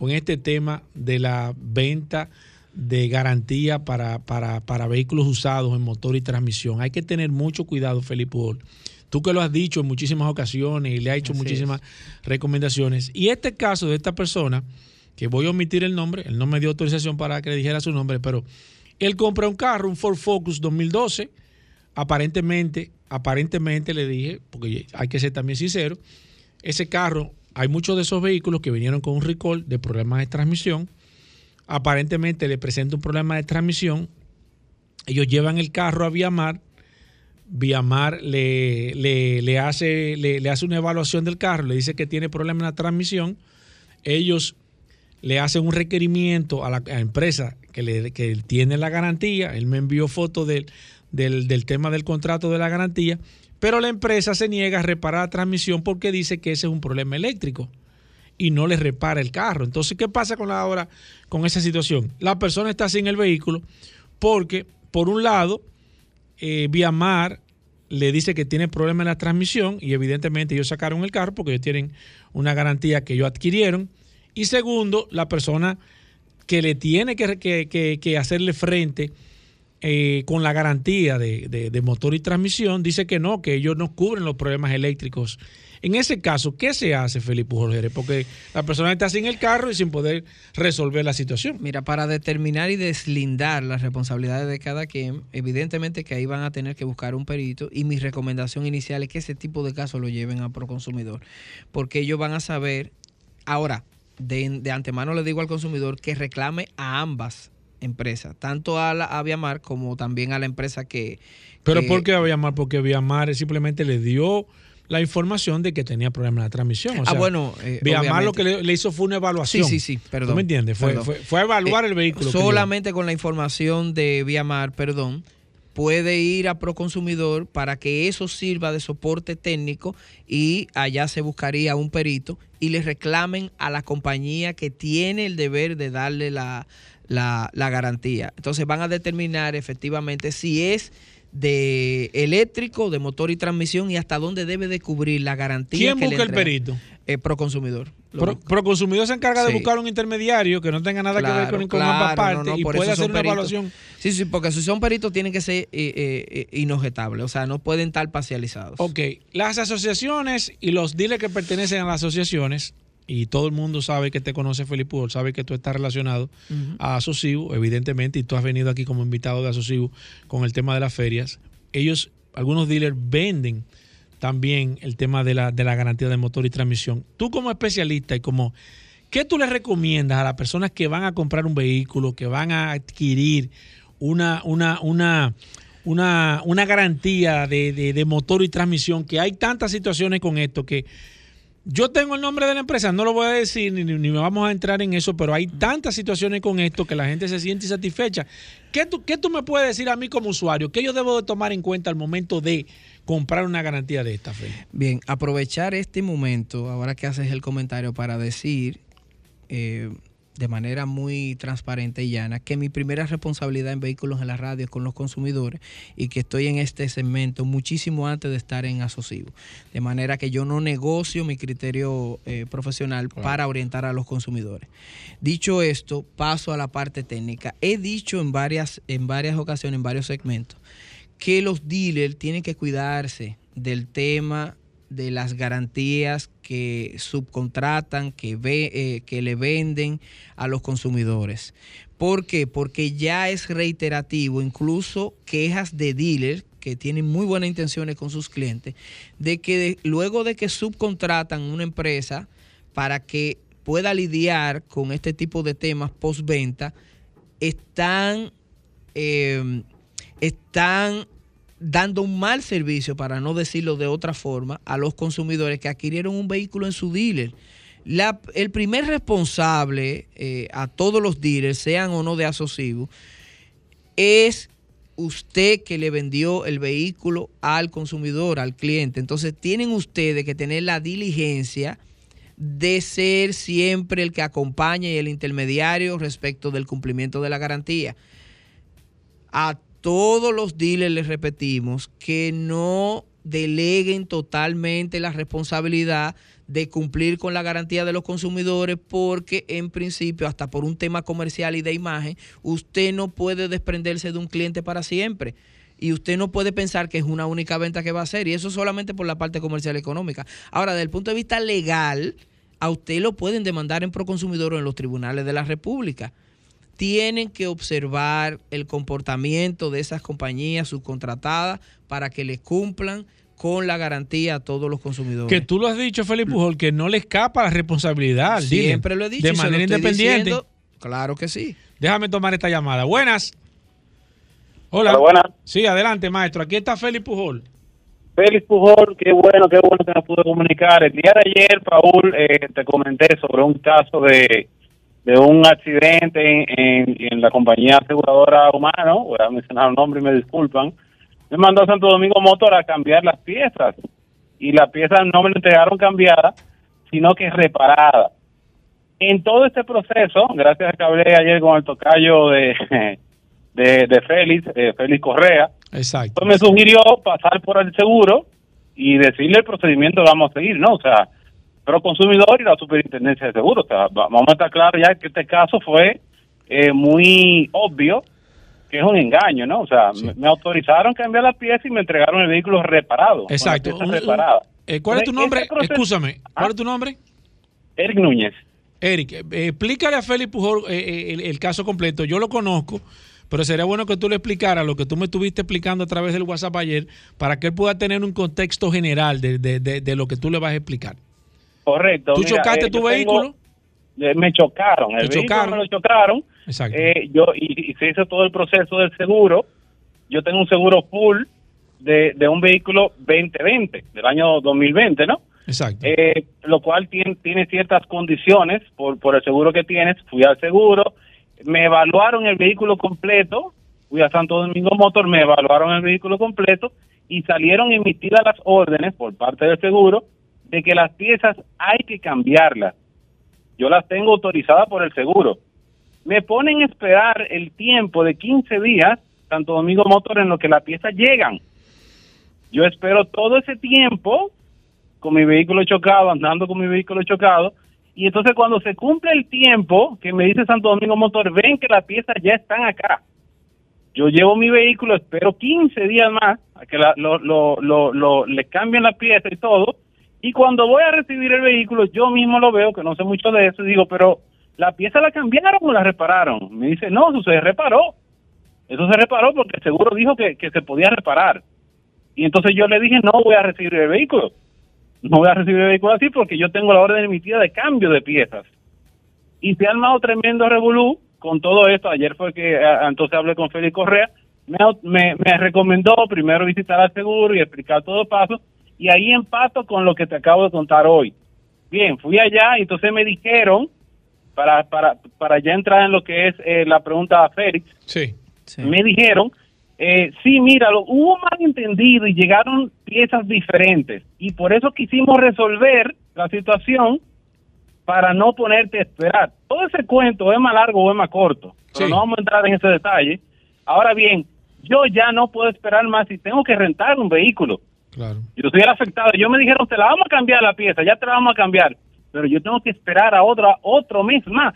con este tema de la venta de garantía para, para, vehículos usados en motor y transmisión. Hay que tener mucho cuidado, Felipe Tú que lo has dicho en muchísimas ocasiones y le has hecho muchísimas recomendaciones. Y este caso de esta persona, que voy a omitir el nombre, él no me dio autorización para que le dijera su nombre, pero él compra un carro, un Ford Focus 2012, aparentemente, aparentemente le dije, porque hay que ser también sincero, ese carro, hay muchos de esos vehículos que vinieron con un recall de problemas de transmisión, aparentemente le presenta un problema de transmisión, ellos llevan el carro a Viamar, Viamar le, le, hace, le, hace una evaluación del carro, le dice que tiene problema en la transmisión, ellos le hacen un requerimiento a la, empresa que, que tiene la garantía, él me envió fotos del, del, tema del contrato de la garantía, pero la empresa se niega a reparar la transmisión porque dice que ese es un problema eléctrico y no le repara el carro. Entonces, ¿qué pasa con la hora con esa situación? La persona está sin el vehículo porque, por un lado, eh, Viamar le dice que tiene problema en la transmisión y evidentemente ellos sacaron el carro porque ellos tienen una garantía que ellos adquirieron. Y segundo, la persona que le tiene que, hacerle frente eh, con la garantía de, motor y transmisión dice que no, que ellos no cubren los problemas eléctricos en ese caso, ¿qué se hace, Felipe Jorge? Porque la persona está sin el carro y sin poder resolver la situación. Mira, para determinar y deslindar las responsabilidades de cada quien, evidentemente que ahí van a tener que buscar un perito y mi recomendación inicial es que ese tipo de casos lo lleven a Proconsumidor, porque ellos van a saber, ahora, de, antemano le digo al consumidor que reclame a ambas empresas, tanto a la a Viamar como también a la empresa que... ¿Pero por qué a Viamar? Porque Viamar simplemente le dio la información de que tenía problemas la transmisión. O ah, bueno. Eh, Viamar lo que le, hizo fue una evaluación. Sí, sí, sí, perdón. ¿Tú me entiendes? Fue, fue, a evaluar el vehículo. Solamente con la información de Viamar, perdón, puede ir a Proconsumidor para que eso sirva de soporte técnico y allá se buscaría un perito y le reclamen a la compañía que tiene el deber de darle la, la, la garantía. Entonces van a determinar efectivamente si es de eléctrico, de motor y transmisión y hasta dónde debe de cubrir la garantía. ¿Quién busca el perito? Eh, Proconsumidor. Proconsumidor se encarga de buscar un intermediario que no tenga nada que ver con, con ambas partes y puede hacer una evaluación. Sí, sí, porque si son peritos tienen que ser eh, eh, inobjetables, o sea, no pueden estar parcializados. Ok, las asociaciones y los dealers que pertenecen a las asociaciones y todo el mundo sabe que te conoce Felipe Pujol, sabe que tú estás relacionado a Asocibu, evidentemente, y tú has venido aquí como invitado de Asocibu con el tema de las ferias. Ellos, algunos dealers venden también el tema de la, de la garantía de motor y transmisión. Tú como especialista y como, ¿qué tú le recomiendas a las personas que van a comprar un vehículo, que van a adquirir una, una, una, una, una garantía de, de motor y transmisión, que hay tantas situaciones con esto que yo tengo el nombre de la empresa, no lo voy a decir ni, ni vamos a entrar en eso, pero hay tantas situaciones con esto que la gente se siente insatisfecha. ¿Qué tú, qué tú me puedes decir a mí como usuario? ¿Qué yo debo de tomar en cuenta al momento de comprar una garantía de esta fe? Bien, aprovechar este momento, ahora que haces el comentario, para decir eh, de manera muy transparente y llana que mi primera responsabilidad en vehículos en la radio es con los consumidores y que estoy en este segmento muchísimo antes de estar en asocivo. De manera que yo no negocio mi criterio eh, profesional para orientar a los consumidores. Dicho esto, paso a la parte técnica. He dicho en varias, en varias ocasiones, en varios segmentos, que los dealers tienen que cuidarse del tema de las garantías que subcontratan, que, ve, eh, que le venden a los consumidores. ¿Por qué? Porque ya es reiterativo, incluso quejas de dealers que tienen muy buenas intenciones con sus clientes, de que luego de que subcontratan una empresa para que pueda lidiar con este tipo de temas postventa, están, eh, están dando un mal servicio, para no decirlo de otra forma, a los consumidores que adquirieron un vehículo en su dealer. el primer responsable eh, a todos los dealers, sean o no de asociados, es usted que le vendió el vehículo al consumidor, al cliente. Entonces tienen ustedes que tener la diligencia de ser siempre el que acompaña y el intermediario respecto del cumplimiento de la garantía. A todos los dealers les repetimos que no deleguen totalmente la responsabilidad de cumplir con la garantía de los consumidores porque en principio, hasta por un tema comercial y de imagen, usted no puede desprenderse de un cliente para siempre. Y usted no puede pensar que es una única venta que va a hacer. Y eso solamente por la parte comercial y económica. Ahora, desde el punto de vista legal, a usted lo pueden demandar en Proconsumidor o en los tribunales de la República tienen que observar el comportamiento de esas compañías subcontratadas para que les cumplan con la garantía a todos los consumidores. Que tú lo has dicho, Felipe Pujol, que no le escapa la responsabilidad. Siempre lo he dicho. De manera independiente. claro que sí. Déjame tomar esta llamada. Buenas. Hola. buenas. Sí, adelante, maestro. Aquí está Félix Pujol. Félix Pujol, qué bueno, qué bueno que nos pudo comunicar. El día de ayer, Paul, eh, te comenté sobre un caso de de un accidente en, la compañía aseguradora humana, voy a mencionar el nombre y me disculpan, me mandó a Santo Domingo Motor a cambiar las piezas y las piezas no me entregaron cambiadas, sino que reparadas. En todo este proceso, gracias a que hablé ayer con el tocayo (laughs) de, de, Félix, eh, Félix Correa, Exacto. Pues me sugirió pasar por el seguro y decirle el procedimiento que vamos a seguir, ¿no? O sea, pero consumidor y la superintendencia de seguros. O sea, vamos a estar claros ya que este caso fue eh, muy obvio que es un engaño, ¿no? O sea, me, autorizaron cambiar la pieza y me entregaron el vehículo reparado. Exacto. Eh, ¿Cuál es tu nombre? Escúchame, ¿cuál es tu nombre? Eric Núñez. Eric, eh, explícale a Félix Pujol el, caso completo. Yo lo conozco, pero sería bueno que tú le explicaras lo que tú me estuviste explicando a través del WhatsApp ayer para que él pueda tener un contexto general de, de, de lo que tú le vas a explicar. Correcto. ¿Tú chocaste eh, tu vehículo? Eh, me chocaron, el vehículo me lo chocaron. Exacto. Eh, yo, y, se hizo todo el proceso del seguro. Yo tengo un seguro full de, de un vehículo 2020, del año 2020, ¿no? Exacto. lo cual tiene, tiene ciertas condiciones por, por el seguro que tienes. Fui al seguro, me evaluaron el vehículo completo. Fui a Santo Domingo Motor, me evaluaron el vehículo completo y salieron emitidas las órdenes por parte del seguro de que las piezas hay que cambiarlas. Yo las tengo autorizadas por el seguro. Me ponen a esperar el tiempo de 15 días, tanto Domingo Motor, en lo que las piezas llegan. Yo espero todo ese tiempo con mi vehículo chocado, andando con mi vehículo chocado, y entonces cuando se cumple el tiempo que me dice Santo Domingo Motor, ven que las piezas ya están acá. Yo llevo mi vehículo, espero 15 días más a que lo, lo, lo, le cambien la pieza y todo, y cuando voy a recibir el vehículo, yo mismo lo veo, que no sé mucho de eso, y digo, pero ¿la pieza la cambiaron o la repararon? Me dice, no, eso se reparó. Eso se reparó porque el seguro dijo que, se podía reparar. Y entonces yo le dije, no voy a recibir el vehículo. No voy a recibir el vehículo así porque yo tengo la orden emitida de cambio de piezas. Y se ha armado tremendo revolú con todo esto. Ayer fue que eh, entonces hablé con Félix Correa. Me, me, me recomendó primero visitar al seguro y explicar todo paso y ahí empato con lo que te acabo de contar hoy. Bien, fui allá y entonces me dijeron, para, para, para ya entrar en lo que es eh, la pregunta a Félix, sí, me dijeron, eh, sí, mira, lo, hubo malentendido y llegaron piezas diferentes y por eso quisimos resolver la situación para no ponerte a esperar. Todo ese cuento es más largo o es más corto, pero no vamos a entrar en ese detalle. Ahora bien, yo ya no puedo esperar más y tengo que rentar un vehículo. Claro. Yo estuviera afectado. Yo me dijeron, te la vamos a cambiar la pieza, ya te la vamos a cambiar. Pero yo tengo que esperar a otra, otro mes más.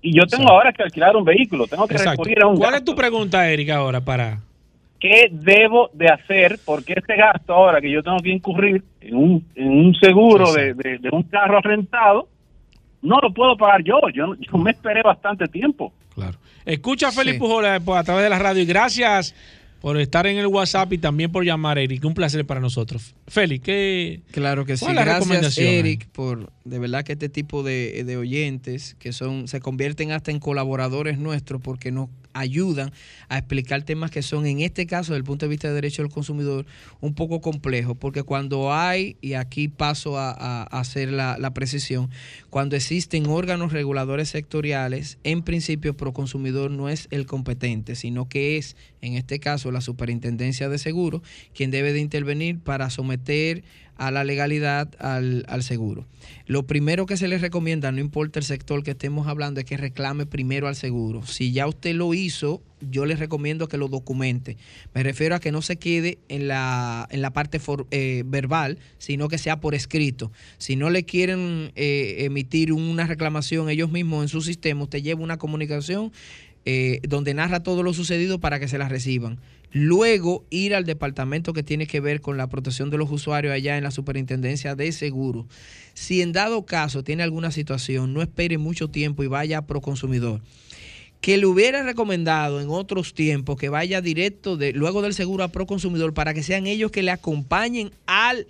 Y yo tengo ahora que alquilar un vehículo, tengo que recurrir a un ¿Cuál es tu pregunta, Erika, ahora para...? ¿Qué debo de hacer? Porque este gasto ahora que yo tengo que incurrir en un, en un seguro de, de, un carro rentado, no lo puedo pagar yo. Yo, yo me esperé bastante tiempo. Claro. Escucha a Felipe Pujol eh, a través de la radio y gracias por estar en el WhatsApp y también por llamar, Eric. Un placer para nosotros. Félix, ¿qué? Claro que sí. Gracias, Eric, por de verdad que este tipo de, de oyentes que son se convierten hasta en colaboradores nuestros porque nos ayudan a explicar temas que son, en este caso, desde el punto de vista de derecho del consumidor, un poco complejos, porque cuando hay, y aquí paso a, hacer la, precisión, cuando existen órganos reguladores sectoriales, en principio Proconsumidor no es el competente, sino que es, en este caso, la Superintendencia de Seguros, quien debe de intervenir para someter a la legalidad al, al, seguro. Lo primero que se le recomienda, no importa el sector que estemos hablando, es que reclame primero al seguro. Si ya usted lo hizo, yo les recomiendo que lo documente. Me refiero a que no se quede en la, en la parte eh, verbal, sino que sea por escrito. Si no le quieren eh, emitir una reclamación ellos mismos en su sistema, usted lleva una comunicación eh, donde narra todo lo sucedido para que se la reciban. Luego ir al departamento que tiene que ver con la protección de los usuarios allá en la superintendencia de seguro. Si en dado caso tiene alguna situación, no espere mucho tiempo y vaya a Proconsumidor que le hubiera recomendado en otros tiempos que vaya directo de, luego del seguro a Proconsumidor para que sean ellos que le acompañen al,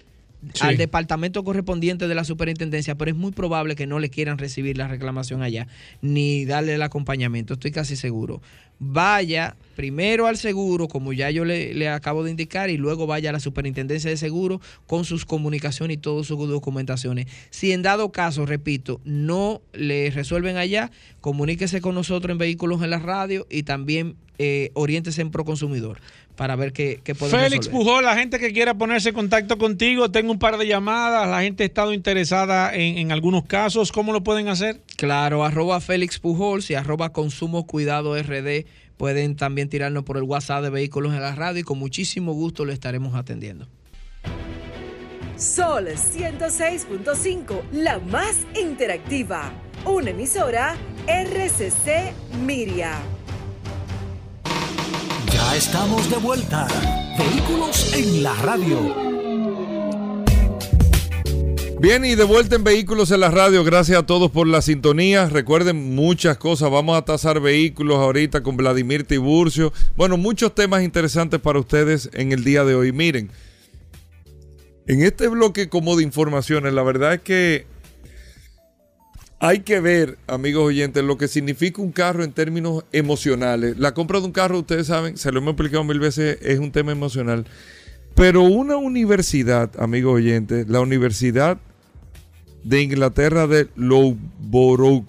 al departamento correspondiente de la superintendencia, pero es muy probable que no le quieran recibir la reclamación allá ni darle el acompañamiento, estoy casi seguro. Vaya primero al seguro, como ya yo le, acabo de indicar, y luego vaya a la superintendencia de seguro con sus comunicaciones y todas sus documentaciones. Si en dado caso, repito, no le resuelven allá, comuníquese con nosotros en Vehículos en la Radio y también eh, oriéntese en Proconsumidor para ver qué, qué podemos Félix Pujol, la gente que quiera ponerse en contacto contigo, tengo un par de llamadas, la gente ha estado interesada en, en algunos casos, ¿cómo lo pueden hacer? Claro, arroba Félix Pujol y arroba Consumo Cuidado RD. Pueden también tirarnos por el WhatsApp de Vehículos en la Radio y con muchísimo gusto lo estaremos atendiendo. Sol 106.5, la más interactiva. Una emisora RCC Miria. Ya estamos de vuelta. Vehículos en la radio. Bien, y de vuelta en Vehículos en la Radio. Gracias a todos por la sintonía. Recuerden muchas cosas. Vamos a tasar vehículos ahorita con Vladimir Tiburcio. Bueno, muchos temas interesantes para ustedes en el día de hoy. Miren, en este bloque como de informaciones, la verdad es que hay que ver, amigos oyentes, lo que significa un carro en términos emocionales. La compra de un carro, ustedes saben, se lo hemos explicado mil veces, es un tema emocional. Pero una universidad, amigos oyentes, la Universidad de Inglaterra de Loughborough,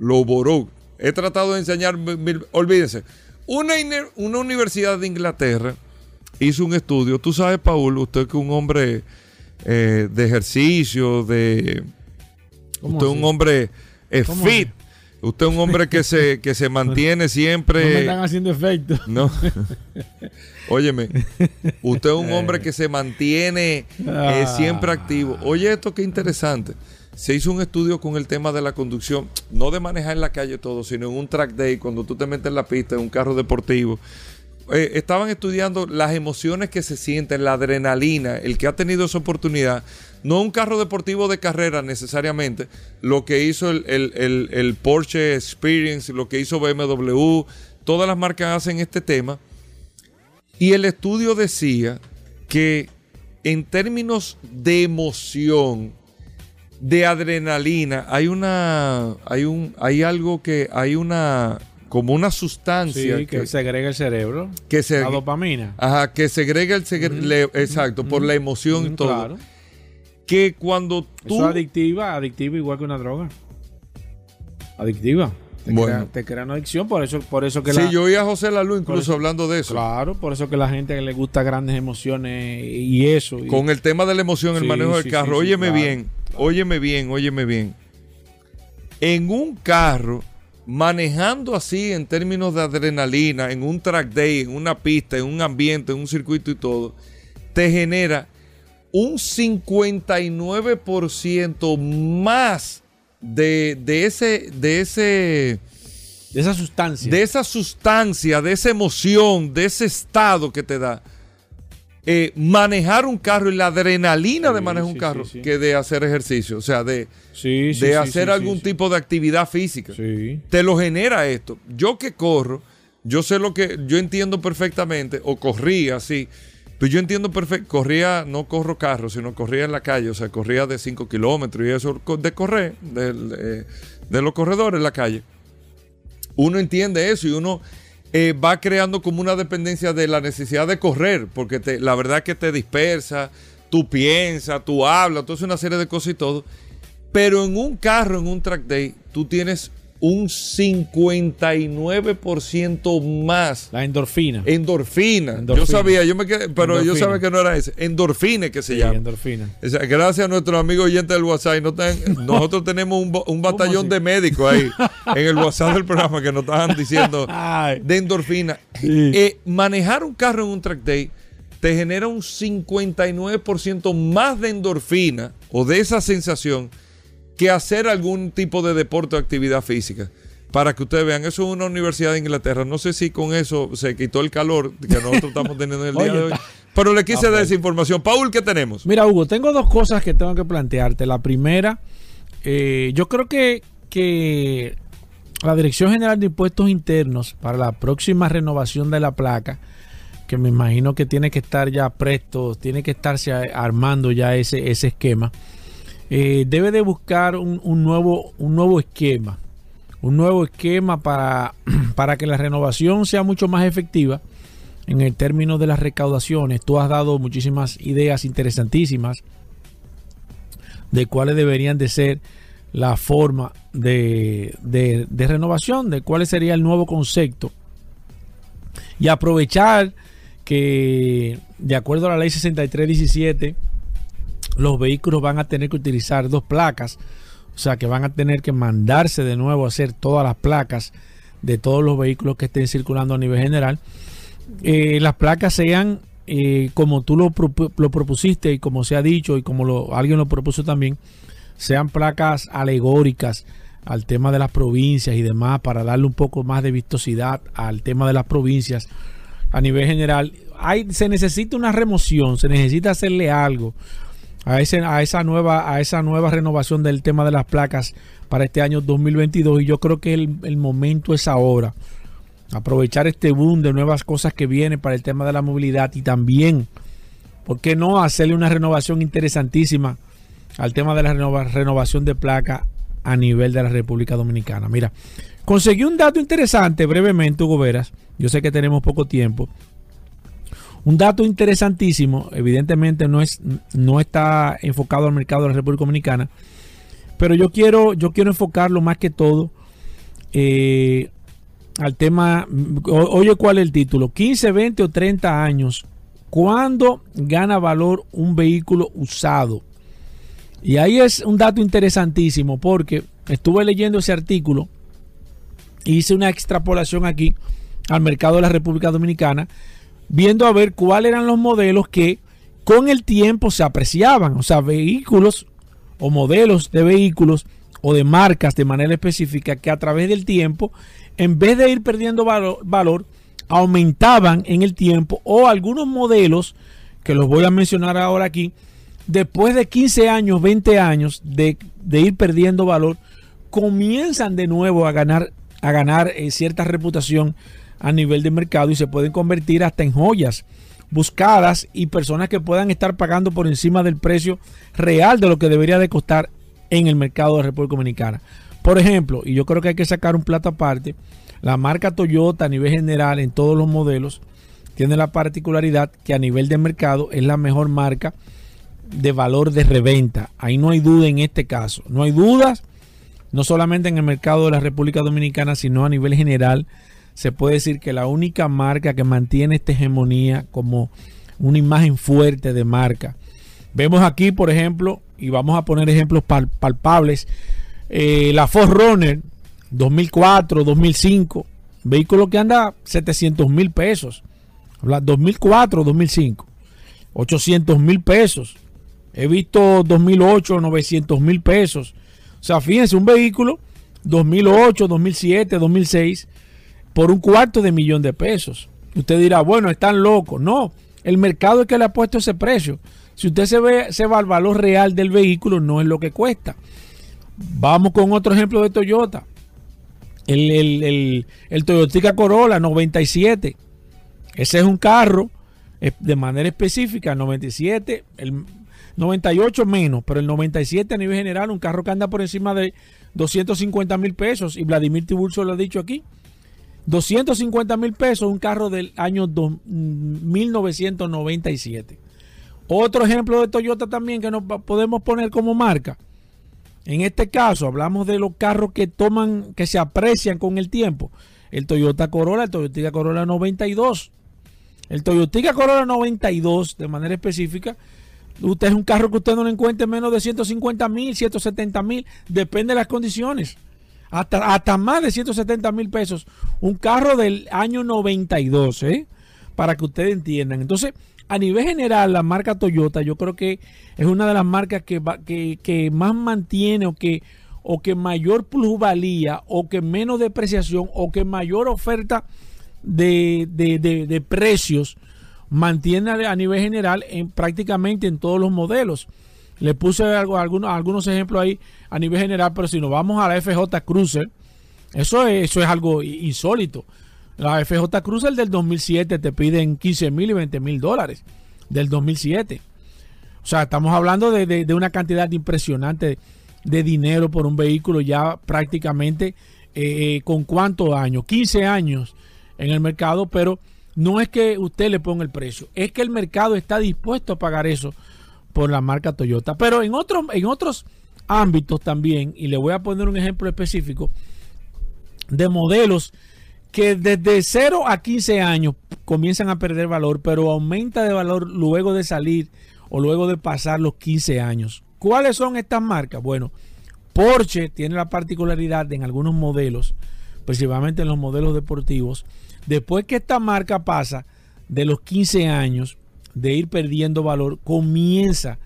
Loughborough, he tratado de enseñar, olvídense, una, una universidad de Inglaterra hizo un estudio. Tú sabes, Paul, usted que es un hombre eh, de ejercicio, de Usted es un hombre fit. Usted es un hombre que se, que se (laughs) mantiene siempre. No me están haciendo efecto. No. (laughs) Óyeme, usted es un hombre que se mantiene eh, siempre activo. Oye, esto qué interesante. Se hizo un estudio con el tema de la conducción, no de manejar en la calle todo, sino en un track day, cuando tú te metes en la pista, en un carro deportivo. Eh, estaban estudiando las emociones que se sienten, la adrenalina, el que ha tenido esa oportunidad no un carro deportivo de carrera necesariamente, lo que hizo el, Porsche Experience, lo que hizo BMW, todas las marcas hacen este tema. Y el estudio decía que en términos de emoción, de adrenalina, hay una, hay un, hay algo que, hay una, como una sustancia que, que, segrega el cerebro, que se, la dopamina, ajá, que segrega el cerebro, exacto, por la emoción y todo. Claro que cuando tú... Eso es adictiva, adictiva igual que una droga. Adictiva. Te, bueno. crea, te una adicción, por eso, por eso que sí, yo oí a José Lalu incluso hablando de eso. Claro, por eso que la gente le gusta grandes emociones y eso. Con el tema de la emoción, el manejo del carro. óyeme bien, óyeme bien, óyeme bien. En un carro, manejando así en términos de adrenalina, en un track day, en una pista, en un ambiente, en un circuito y todo, te genera un 59% más de, ese, de ese... De esa sustancia. De esa sustancia, de esa emoción, de ese estado que te da. Eh, manejar un carro y la adrenalina de manejar un carro que de hacer ejercicio, o sea, de, de hacer algún tipo de actividad física. Te lo genera esto. Yo que corro, yo sé lo que, yo entiendo perfectamente, o corría así, pues yo entiendo perfecto, corría, no corro carro, sino corría en la calle, o sea, corría de 5 kilómetros y eso de correr, de, los corredores en la calle. Uno entiende eso y uno eh, va creando como una dependencia de la necesidad de correr, porque la verdad que te dispersa, tú piensas, tú hablas, tú haces una serie de cosas y todo. Pero en un carro, en un track day, tú tienes un 59% más. La endorfina. endorfina. Yo sabía, yo me quedé, pero yo sabía que no era ese. Endorfina que se sí, llama. Endorfina. gracias a nuestros amigos oyentes del WhatsApp. (laughs) nosotros tenemos un, un batallón de médicos ahí en el WhatsApp del programa que nos estaban diciendo (laughs) de endorfina. Eh, manejar un carro en un track day te genera un 59% más de endorfina o de esa sensación que hacer algún tipo de deporte o actividad física. Para que ustedes vean, eso es una universidad de Inglaterra. No sé si con eso se quitó el calor que nosotros estamos (laughs) teniendo el día de hoy. Pero le quise dar esa información. Paul, ¿qué tenemos? Mira, Hugo, tengo dos cosas que tengo que plantearte. La primera, eh, yo creo que, que la Dirección General de Impuestos Internos para la próxima renovación de la placa, que me imagino que tiene que estar ya presto, tiene que estarse armando ya ese, ese esquema eh, debe de buscar un, nuevo, un nuevo esquema, un nuevo esquema para, (clears throat) para que la renovación sea mucho más efectiva en el término de las recaudaciones. Tú has dado muchísimas ideas interesantísimas de cuáles deberían de ser la forma de, de, de renovación, de cuál sería el nuevo concepto. Y aprovechar que de acuerdo a la ley 6317 los vehículos van a tener que utilizar dos placas, o sea que van a tener que mandarse de nuevo a hacer todas las placas de todos los vehículos que estén circulando a nivel general. Eh, las placas sean eh, como tú lo, propusiste y como se ha dicho y como lo, alguien lo propuso también, sean placas alegóricas al tema de las provincias y demás para darle un poco más de vistosidad al tema de las provincias a nivel general. Hay, se necesita una remoción, se necesita hacerle algo a, ese, a, esa nueva, a esa nueva renovación del tema de las placas para este año 2022 y yo creo que el, momento es ahora. Aprovechar este boom de nuevas cosas que vienen para el tema de la movilidad y también, ¿por qué no hacerle una renovación interesantísima al tema de la renovación de placa a nivel de la República Dominicana? Mira, conseguí un dato interesante brevemente, Hugo Veras. Yo sé que tenemos poco tiempo. Un dato interesantísimo, evidentemente no, es, no está enfocado al mercado de la República Dominicana, pero yo quiero, yo quiero enfocarlo más que todo eh, al tema, oye cuál es el título, 15, 20 o 30 años, ¿cuándo gana valor un vehículo usado? Y ahí es un dato interesantísimo porque estuve leyendo ese artículo, hice una extrapolación aquí al mercado de la República Dominicana viendo a ver cuáles eran los modelos que con el tiempo se apreciaban, o sea, vehículos o modelos de vehículos o de marcas de manera específica que a través del tiempo, en vez de ir perdiendo valor, aumentaban en el tiempo o algunos modelos, que los voy a mencionar ahora aquí, después de 15 años, 20 años de, ir perdiendo valor, comienzan de nuevo a ganar, a ganar eh, cierta reputación a nivel de mercado y se pueden convertir hasta en joyas buscadas y personas que puedan estar pagando por encima del precio real de lo que debería de costar en el mercado de República Dominicana. Por ejemplo, y yo creo que hay que sacar un plato aparte, la marca Toyota a nivel general en todos los modelos tiene la particularidad que a nivel de mercado es la mejor marca de valor de reventa. Ahí no hay duda en este caso. No hay dudas, no solamente en el mercado de la República Dominicana, sino a nivel general se puede decir que la única marca que mantiene esta hegemonía como una imagen fuerte de marca. Vemos aquí, por ejemplo, y vamos a poner ejemplos palpables, eh, la Ford Runner 2004, 2005, vehículo que anda 700 mil pesos. 2004, 2005, 800 mil pesos. He visto 2008, 900 mil pesos. O sea, fíjense, un vehículo 2008, 2007, 2006 por un cuarto de millón de pesos. Usted dirá, bueno, están locos. No, el mercado es que le ha puesto ese precio. Si usted se ve, se va al valor real del vehículo, no es lo que cuesta. Vamos con otro ejemplo de Toyota. El, el, el, Toyota Corolla 97. Ese es un carro de manera específica, 97, el 98 menos, pero el 97 a nivel general, un carro que anda por encima de 250 mil pesos. Y Vladimir Tiburcio lo ha dicho aquí. 250 mil pesos un carro del año 1997. Otro ejemplo de Toyota también que nos podemos poner como marca. En este caso, hablamos de los carros que toman, que se aprecian con el tiempo. El Toyota Corolla, el Toyota Corolla 92. El Toyota Corolla 92, de manera específica, usted es un carro que usted no le encuentre menos de 150 mil, 170 mil, depende de las condiciones. Hasta, hasta más de 170 mil pesos. Un carro del año 92, ¿eh? Para que ustedes entiendan. Entonces, a nivel general, la marca Toyota, yo creo que es una de las marcas que, que, más mantiene o que, o que mayor plusvalía o que menos depreciación o que mayor oferta de, de, precios mantiene a nivel general en prácticamente en todos los modelos. Le puse algo, algunos, algunos ejemplos ahí a nivel general, pero si nos vamos a la FJ Cruiser, eso es, eso es algo insólito. La FJ Cruiser del 2007 te piden 15 mil y 20 mil dólares del 2007. O sea, estamos hablando de, una cantidad impresionante de dinero por un vehículo ya prácticamente eh, eh, con cuántos años, 15 años en el mercado, pero no es que usted le ponga el precio, es que el mercado está dispuesto a pagar eso por la marca Toyota. Pero en otros, en otros ámbitos también, y le voy a poner un ejemplo específico, de modelos que desde 0 a 15 años comienzan a perder valor, pero aumenta de valor luego de salir o luego de pasar los 15 años. ¿Cuáles son estas marcas? Bueno, Porsche tiene la particularidad de en algunos modelos, principalmente en los modelos deportivos, después que esta marca pasa de los 15 años de ir perdiendo valor, comienza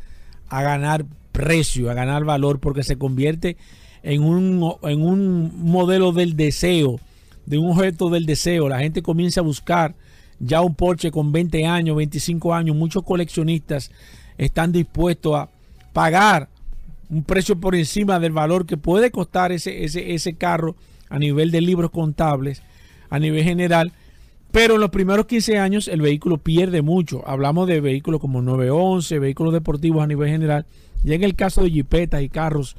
a ganar precio, a ganar valor, porque se convierte en un, en un modelo del deseo de un objeto del deseo. La gente comienza a buscar ya un Porsche con 20 años, 25 años. Muchos coleccionistas están dispuestos a pagar un precio por encima del valor que puede costar ese, ese, ese carro a nivel de libros contables, a nivel general. Pero en los primeros 15 años el vehículo pierde mucho. Hablamos de vehículos como 911, vehículos deportivos a nivel general. Y en el caso de jipetas y carros,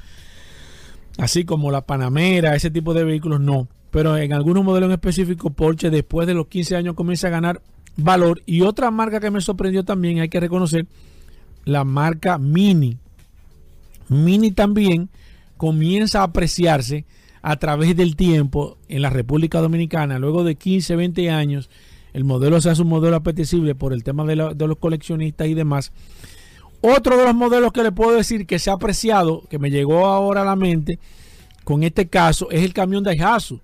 así como la Panamera, ese tipo de vehículos, no pero en algunos modelos en específico Porsche después de los 15 años comienza a ganar valor. Y otra marca que me sorprendió también, hay que reconocer, la marca Mini. Mini también comienza a apreciarse a través del tiempo en la República Dominicana. Luego de 15, 20 años, el modelo se hace un modelo apetecible por el tema de, los coleccionistas y demás. Otro de los modelos que le puedo decir que se ha apreciado, que me llegó ahora a la mente, con este caso, es el camión de Daihatsu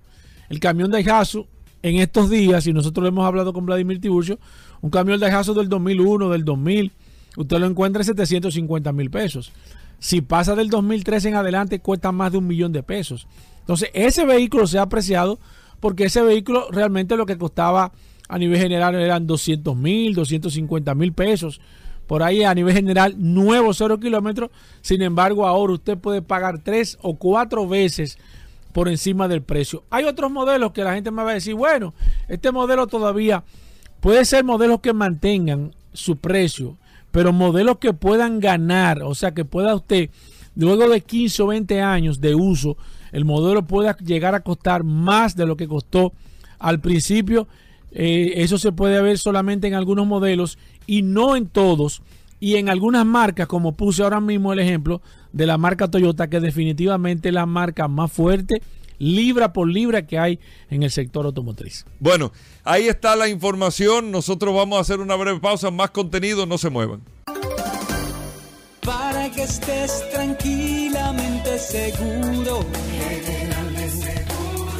el camión de Jaso en estos días, y nosotros lo hemos hablado con Vladimir Tiburcio, un camión de Jaso del 2001, del 2000, usted lo encuentra en 750 mil pesos. Si pasa del 2013 en adelante, cuesta más de un millón de pesos. Entonces, ese vehículo se ha apreciado porque ese vehículo realmente lo que costaba a nivel general eran 200 mil, 250 mil pesos. Por ahí a nivel general, nuevo cero kilómetros. Sin embargo, ahora usted puede pagar tres o cuatro veces por encima del precio. Hay otros modelos que la gente me va a decir, bueno, este modelo todavía puede ser modelos que mantengan su precio, pero modelos que puedan ganar, o sea, que pueda usted, luego de 15 o 20 años de uso, el modelo pueda llegar a costar más de lo que costó al principio. Eh, eso se puede ver solamente en algunos modelos y no en todos. Y en algunas marcas, como puse ahora mismo el ejemplo de la marca Toyota, que definitivamente es la marca más fuerte, libra por libra que hay en el sector automotriz. Bueno, ahí está la información. Nosotros vamos a hacer una breve pausa. Más contenido, no se muevan. Para que estés tranquilamente seguro.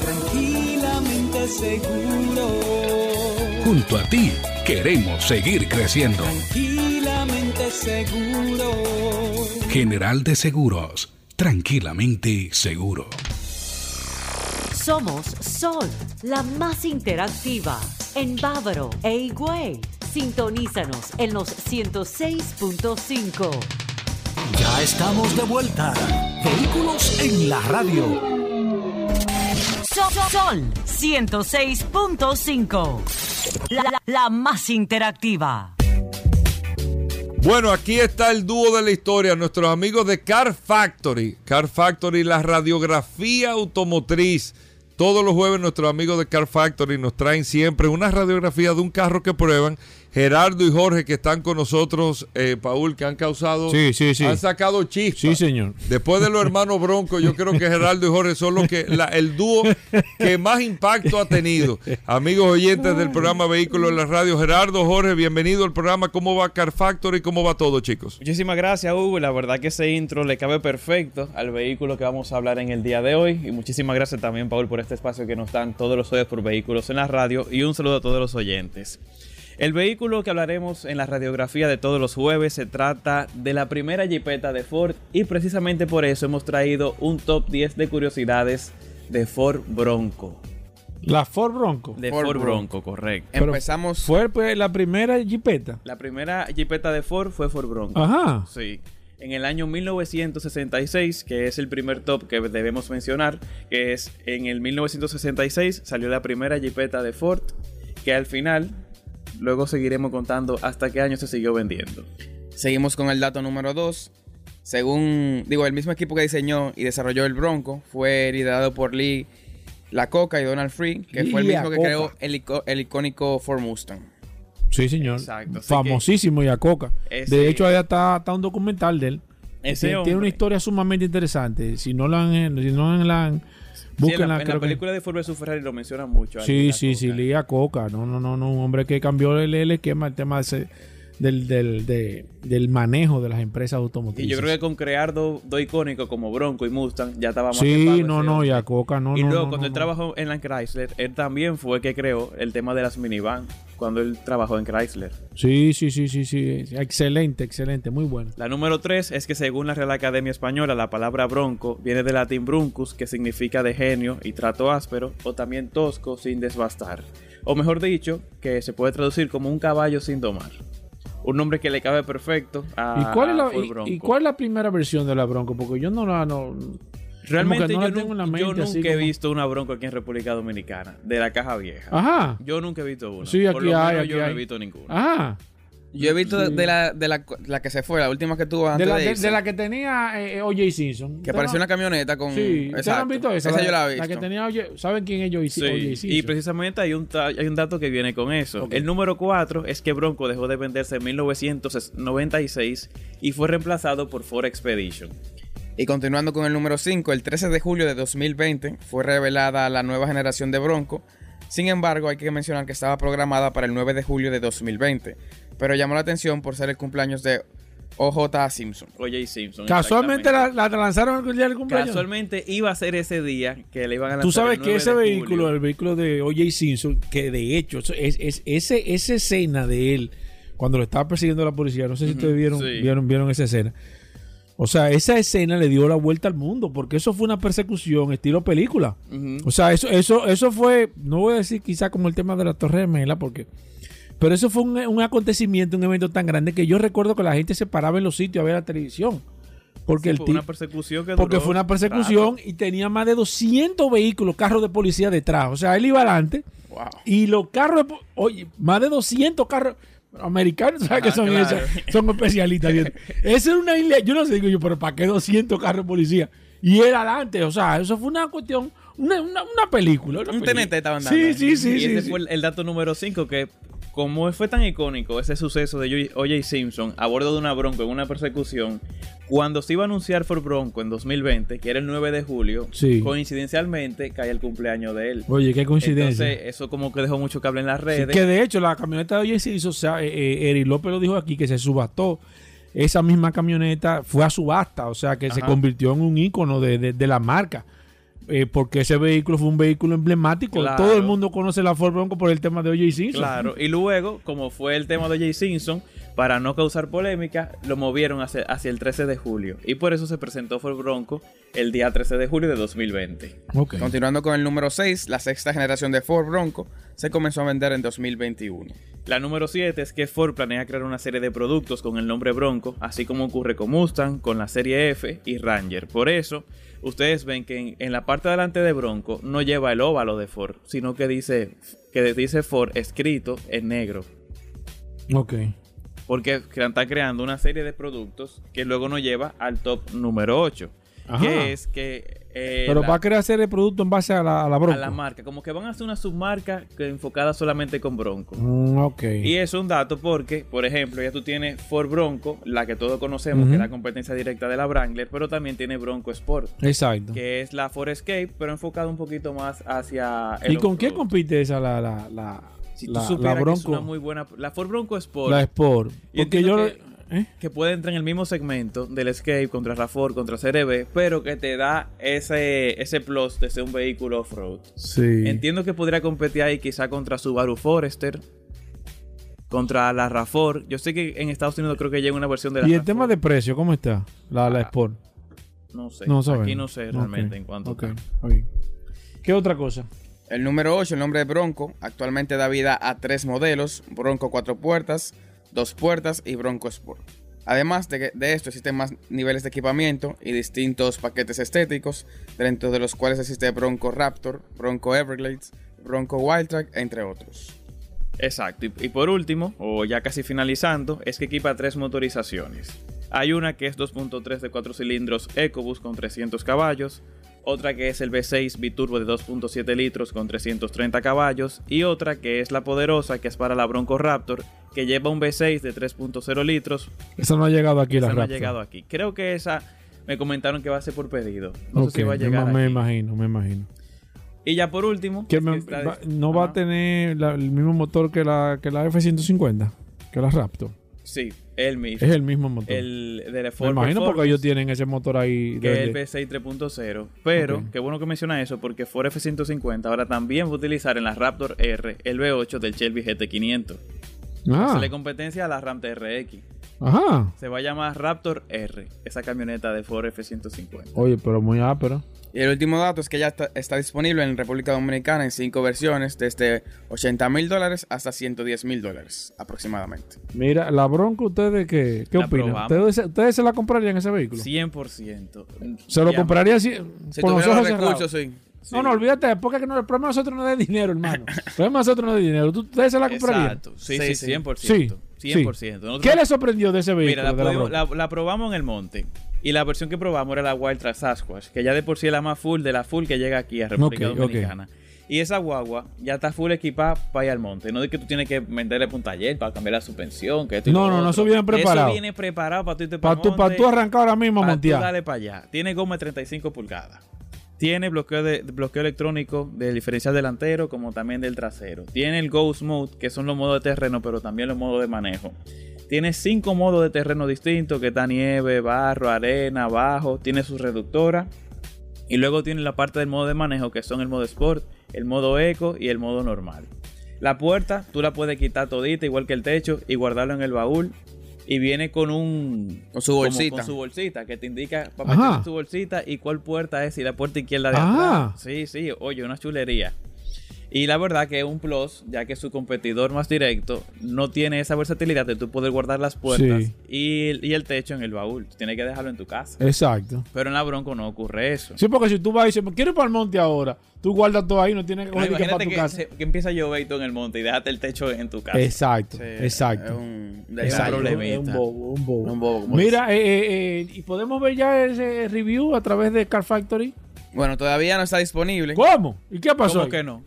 Tranquilamente seguro. Junto a ti queremos seguir creciendo seguro. General de Seguros, tranquilamente seguro. Somos Sol, la más interactiva en Bávaro e Higüey. Sintonízanos en los 106.5. Ya estamos de vuelta. Vehículos en la radio. Sol, Sol 106.5. la más interactiva. Bueno, aquí está el dúo de la historia, nuestros amigos de Car Factory. Car Factory, la radiografía automotriz. Todos los jueves nuestros amigos de Car Factory nos traen siempre una radiografía de un carro que prueban Gerardo y Jorge que están con nosotros, eh, Paul, que han causado, sí, sí, sí. han sacado chispas. Sí, señor. Después de los hermanos Bronco, yo creo que Gerardo y Jorge son los que, el dúo que más impacto ha tenido. Amigos oyentes del programa Vehículos en la Radio, Gerardo, Jorge, bienvenido al programa. ¿Cómo va Car Factory? ¿Cómo va todo, chicos? Muchísimas gracias, Hugo. La verdad que ese intro le cabe perfecto al vehículo que vamos a hablar en el día de hoy. Y muchísimas gracias también, Paul, por este espacio que nos dan todos los oyentes por Vehículos en la Radio. Y un saludo a todos los oyentes. El vehículo que hablaremos en la radiografía de todos los jueves se trata de la primera Jeepeta de Ford y precisamente por eso hemos traído un top 10 de curiosidades de Ford Bronco. La Ford Bronco. De Ford, Bronco, correcto. Empezamos. ¿Fue pues, la primera Jeepeta? La primera Jeepeta de Ford fue Ford Bronco. Ajá. Sí. En el año 1966, que es el primer top que debemos mencionar, que es en el 1966 salió la primera Jeepeta de Ford, que al final Luego seguiremos contando hasta qué año se siguió vendiendo. Seguimos con el dato número 2. Según, digo, el mismo equipo que diseñó y desarrolló el Bronco fue liderado por Lee La Coca y Donald Free, que fue el mismo que creó el, icónico Ford Mustang. Sí, señor. Exacto. Famosísimo Coca. De hecho, ahí está, está, un documental de él. tiene una historia sumamente interesante. Si no la han, si no la han en la, película de Ford vs Ferrari lo mencionan mucho. Sí, sí, sí, Lía Coca. No, no, no, no. Un hombre que cambió el, el esquema, el tema del, del, del, manejo de las empresas automotrices. Y yo creo que con crear dos icónicos como Bronco y Mustang ya estábamos. Sí, no, no, y a Coca no. Y luego cuando él trabajó en la Chrysler, él también fue el que creó el tema de las minivan cuando él trabajó en Chrysler. Sí, sí, sí, sí, sí. Excelente, excelente, muy bueno. La número tres es que según la Real Academia Española, la palabra bronco viene del latín bruncus, que significa de genio y trato áspero, o también tosco sin desbastar. O mejor dicho, que se puede traducir como un caballo sin domar. Un nombre que le cabe perfecto a, ¿Y cuál, es la, y, cuál es la primera versión de la Bronco? Porque yo no la... No, Realmente yo, nunca he visto una Bronco aquí en República Dominicana, de la caja vieja. Ajá. Yo nunca he visto una. Sí, aquí hay, yo no he visto ninguna. Ajá. Yo he visto de, la, de la, la, que se fue, la última que tuvo antes de, la, de, de la que tenía eh, O.J. Simpson. Que parecía una camioneta con... Sí, exacto. han visto esa? Esa yo la he visto. La que tenía ¿Saben quién es O.J. Simpson? Y precisamente hay un, hay un dato que viene con eso. El número 4 es que Bronco dejó de venderse en 1996 y fue reemplazado por Ford Expedition. Y continuando con el número 5, el 13 de julio de 2020 fue revelada la nueva generación de Bronco. Sin embargo, hay que mencionar que estaba programada para el 9 de julio de 2020, pero llamó la atención por ser el cumpleaños de OJ Simpson. OJ Simpson. Casualmente la, lanzaron el día del cumpleaños. Casualmente iba a ser ese día que le iban a lanzar. Tú sabes que ese vehículo, el vehículo de OJ Simpson, que de hecho es, es, ese, esa escena de él cuando lo estaba persiguiendo la policía, no sé si ustedes vieron, vieron, vieron esa escena o sea, esa escena le dio la vuelta al mundo, porque eso fue una persecución estilo película. O sea, eso, eso, eso fue, no voy a decir quizá como el tema de la Torre Gemela, porque, pero eso fue un, acontecimiento, un evento tan grande que yo recuerdo que la gente se paraba en los sitios a ver la televisión. Porque, el fue una persecución que porque fue una persecución y tenía más de 200 vehículos, carros de policía detrás. O sea, él iba adelante y los carros, oye, más de 200 carros americanos, (laughs) ¿sabes que son, son especialistas? (laughs) Esa era una isla, yo no sé, digo yo, pero ¿para qué 200 carros de policía? Y él adelante, o sea, eso fue una cuestión, una, una, película. un TNT estaban dando. Sí, sí, sí. Y ese fue el dato número 5 que como fue tan icónico ese suceso de O.J. Simpson a bordo de una Bronco en una persecución, cuando se iba a anunciar Ford Bronco en 2020, que era el 9 de julio, coincidencialmente cae el cumpleaños de él. Oye, qué coincidencia. Entonces, eso como que dejó mucho cable en las redes. que de hecho, la camioneta de O.J. Simpson, o sea, eh, eh, Eric López lo dijo aquí, que se subastó. Esa misma camioneta fue a subasta, o sea, que se convirtió en un ícono de, de la marca. Eh, porque ese vehículo fue un vehículo emblemático. Todo el mundo conoce la Ford Bronco por el tema de O.J. Simpson. Claro, y luego, como fue el tema de O.J. Simpson, para no causar polémica, lo movieron hacia, hacia, el 13 de julio. Y por eso se presentó Ford Bronco el día 13 de julio de 2020. Continuando con el número 6, la sexta generación de Ford Bronco se comenzó a vender en 2021. La número 7 es que Ford planea crear una serie de productos con el nombre Bronco, así como ocurre con Mustang, con la serie F y Ranger. Por eso, ustedes ven que en, la parte de delante de Bronco no lleva el óvalo de Ford, sino que dice, que dice Ford escrito en negro. Ok. Porque están creando una serie de productos que luego nos lleva al top número 8. Que es que Eh, Pero la- va a querer hacer el producto en base a la, a la Bronco. a la marca. Como que van a hacer una submarca enfocada solamente con Bronco. Mm, ok. Y es un dato porque, por ejemplo, ya tú tienes Ford Bronco, la que todos conocemos, que es la competencia directa de la Wrangler, pero también tiene Bronco Sport, Exacto. que es la Ford Escape, pero enfocada un poquito más hacia ¿Y el con qué compite esa la, la, la, Si tú la, que es Bronco? una muy buena... La Ford Bronco Sport. La Sport. Porque yo... que, ¿eh? que puede entrar en el mismo segmento del Escape contra la Ford, contra CRB, pero que te da ese, ese plus de ser un vehículo off-road. Sí. Entiendo que podría competir ahí quizá contra Subaru Forester, contra la RAV4. Yo sé que en Estados Unidos creo que llega una versión de la ¿Y el RAV4. tema de precio, cómo está? La, la Ah, Sport. No sé. No. Aquí no sé realmente en cuanto ok, está. ok. ¿Qué otra cosa? El número 8, el nombre de Bronco, actualmente da vida a tres modelos, Bronco cuatro puertas, dos puertas y Bronco Sport. Además de, de esto existen más niveles de equipamiento y distintos paquetes estéticos, dentro de los cuales existe Bronco Raptor, Bronco Everglades, Bronco Wildtrak, entre otros. Exacto. Y, y por último, o ya casi finalizando, es que equipa tres motorizaciones. Hay una que es 2.3 de 4 cilindros EcoBoost con 300 caballos, otra que es el V6 biturbo de 2.7 litros con 330 caballos y otra que es la poderosa que es para la Bronco Raptor que lleva un V6 de 3.0 litros. Esa no ha llegado aquí, la Esa no ha Raptor. llegado aquí. Creo que esa me comentaron que va a ser por pedido. No sé si va a llegar me, aquí. imagino, me imagino. Y ya por último, Que es me- que está- va- no va a tener la- el mismo motor que la, que la F-150, que la Raptor. Sí, el mismo. Es el mismo motor. El de la me Ford imagino porque ellos tienen ese motor ahí. que es el V6 3.0. Pero, Ok. qué bueno que menciona eso, porque Ford F-150 ahora también va a utilizar en la Raptor R el V8 del Shelby GT500. Ah. Hacerle competencia a la Ram TRX. Ajá. Se va a llamar Raptor R, esa camioneta de Ford F-150. Oye, pero muy ápero. Y el último dato es que ya está, está disponible en República Dominicana en cinco versiones, desde 80 mil dólares hasta 110 mil dólares aproximadamente. Mira, la Bronco, ¿ustedes qué, qué La opinan? ¿Ustedes, se- ¿Ustedes se la comprarían ese vehículo? 100%. ¿Se lo compraría así, Si con los tuviera ojos los recursos, cerrados? sí. No, no, olvídate, porque es que no, el problema de nosotros no es de dinero, hermano. (laughs) El problema de nosotros no es de dinero. ¿Tú- ¿Ustedes se la comprarían? Exacto. Sí, Sí, sí, sí. 100%. Sí, 100%. Nosotros- ¿Qué le sorprendió de ese vehículo? Mira, la, de la pudimos- Bronco? la- la probamos en el monte. Y la versión que probamos era la Wild Sasquatch, que ya de por sí es la más full de la full que llega aquí a República. Dominicana. Y esa guagua ya está full equipada para ir al monte. No es que tú tienes que venderle para un taller para cambiar la suspensión. Que esto y No, no, no, eso viene preparado. Eso viene preparado para tú irte Para para tú, pa' tú arrancar ahora mismo montear. dale para allá. Tiene goma de 35 pulgadas. Tiene bloqueo, de, bloqueo electrónico del diferencial delantero como también del trasero. Tiene el Ghost Mode, que son los modos de terreno, pero también los modos de manejo. Tiene cinco modos de terreno distintos, que está nieve, barro, arena, bajo. Tiene su reductora. Y luego tiene la parte del modo de manejo, que son el modo Sport, el modo Eco y el modo normal. La puerta, tú la puedes quitar todita, igual que el techo, y guardarlo en el baúl. Y viene con un... Con su como bolsita. con su bolsita, que te indica para meter tu bolsita y cuál puerta es, y la puerta izquierda de Ah. atrás. Sí, sí, oye, una chulería. Y la verdad que es un plus, ya que su competidor más directo no tiene esa versatilidad de tú poder guardar las puertas Sí. y, y el techo en el baúl. Tú tienes que dejarlo en tu casa. Exacto. Pero en la Bronco no ocurre eso. Sí, porque si tú vas y dices, quiero ir para el monte ahora, tú guardas todo ahí, no tienes que No, coger para tu que, casa. se- que empieza a llover y tú en el monte y déjate el techo en tu casa. Exacto, Sí, exacto. Es un, Es un problemita. Es un bobo, un bobo. Un bobo, como Mira, eh, eh, eh, ¿y podemos ver ya ese review a través de Car Factory? Bueno, todavía no está disponible. ¿Cómo? ¿Y qué pasó? ¿Cómo ahí? que no?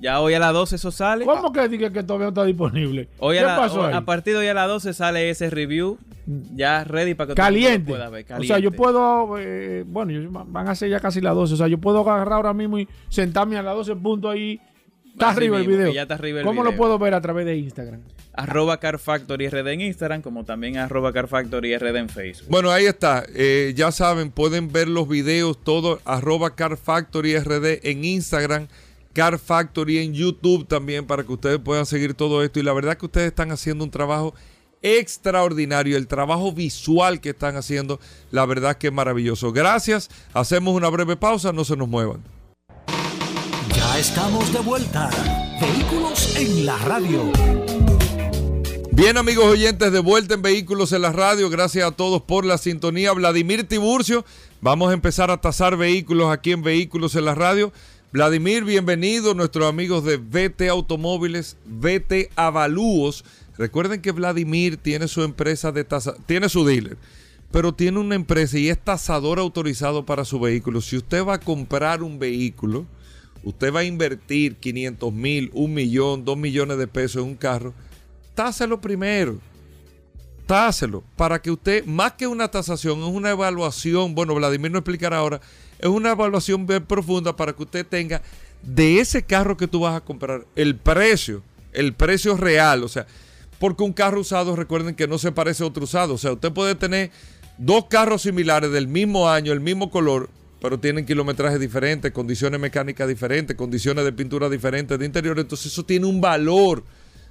Ya hoy a las 12 eso sale. ¿Cómo que diga que todavía no está disponible? Hoy ¿Qué a, la- pasó hoy- ahí? a partir de hoy a las 12 sale ese review ya ready para que todo el mundo Caliente. pueda ver. O sea, Caliente. yo puedo, eh, bueno, yo- van a ser ya casi las 12. O sea, yo puedo agarrar ahora mismo y sentarme a las 12 puntos ahí. Está Así arriba el video. ya está arriba el ¿Cómo lo puedo ver a través de Instagram? Arroba Car Factory RD en Instagram, como también arroba Car Factory RD en Facebook. Bueno, ahí está. Eh, ya saben, pueden ver los videos, todo, arroba Car Factory RD en Instagram, Car Factory en YouTube también, para que ustedes puedan seguir todo esto. Y la verdad que ustedes están haciendo un trabajo extraordinario. El trabajo visual que están haciendo, la verdad que es maravilloso. Gracias. Hacemos una breve pausa, no se nos muevan. Ya estamos de vuelta. Vehículos en la radio. Bien, amigos oyentes, de vuelta en Vehículos en la Radio. Gracias a todos por la sintonía. Vladimir Tiburcio, vamos a empezar a tasar vehículos aquí en Vehículos en la Radio. Vladimir, bienvenido. Nuestros amigos de VT Automóviles, VT Avalúos. Recuerden que Vladimir tiene su empresa de tasa, tiene su dealer. pero tiene una empresa y es tasador autorizado para su vehículo. Si usted va a comprar un vehículo, usted va a invertir 500 mil, un millón, dos millones de pesos en un carro, táselo primero. Táselo para que usted, más que una tasación, es una evaluación. Bueno, Vladimir no explicará ahora. Es una evaluación bien profunda para que usted tenga de ese carro que tú vas a comprar el precio, el precio real. O sea, porque un carro usado, recuerden que no se parece a otro usado. O sea, usted puede tener dos carros similares del mismo año, el mismo color, pero tienen kilometrajes diferentes, condiciones mecánicas diferentes, condiciones de pintura diferentes, de interior. Entonces eso tiene un valor.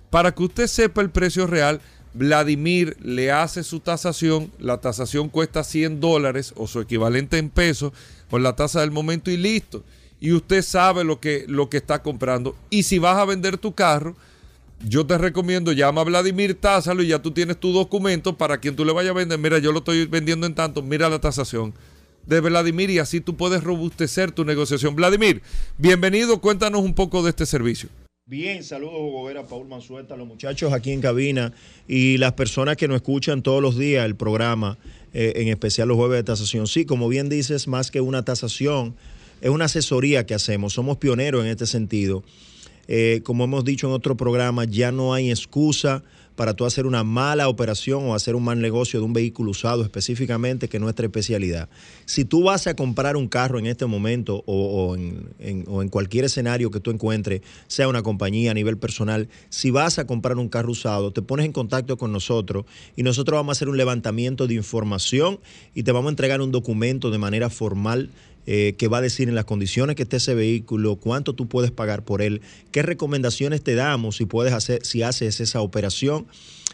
Para que usted sepa el precio real, Vladimir le hace su tasación, la tasación cuesta 100 dólares o su equivalente en pesos, con la tasa del momento y listo. Y usted sabe lo que, lo que está comprando. Y si vas a vender tu carro, yo te recomiendo, llama a Vladimir, tásalo y ya tú tienes tu documento para quien tú le vayas a vender. Mira, yo lo estoy vendiendo en tanto, mira la tasación de Vladimir y así tú puedes robustecer tu negociación. Vladimir, bienvenido, cuéntanos un poco de este servicio. Bien, saludos Hugo Vera, Paul Mansueta, los muchachos aquí en cabina y las personas que nos escuchan todos los días el programa, eh, en especial los jueves de tasación. Sí, como bien dices, más que una tasación, es una asesoría que hacemos, somos pioneros en este sentido. Eh, como hemos dicho en otro programa, ya no hay excusa para tú hacer una mala operación o hacer un mal negocio de un vehículo usado específicamente, que es nuestra especialidad. Si tú vas a comprar un carro en este momento o, en, o, en, cualquier escenario que tú encuentres, sea una compañía a nivel personal, si vas a comprar un carro usado, te pones en contacto con nosotros y nosotros vamos a hacer un levantamiento de información y te vamos a entregar un documento de manera formal eh, que va a decir en las condiciones que esté ese vehículo, cuánto tú puedes pagar por él, qué recomendaciones te damos si puedes hacer, si haces esa operación.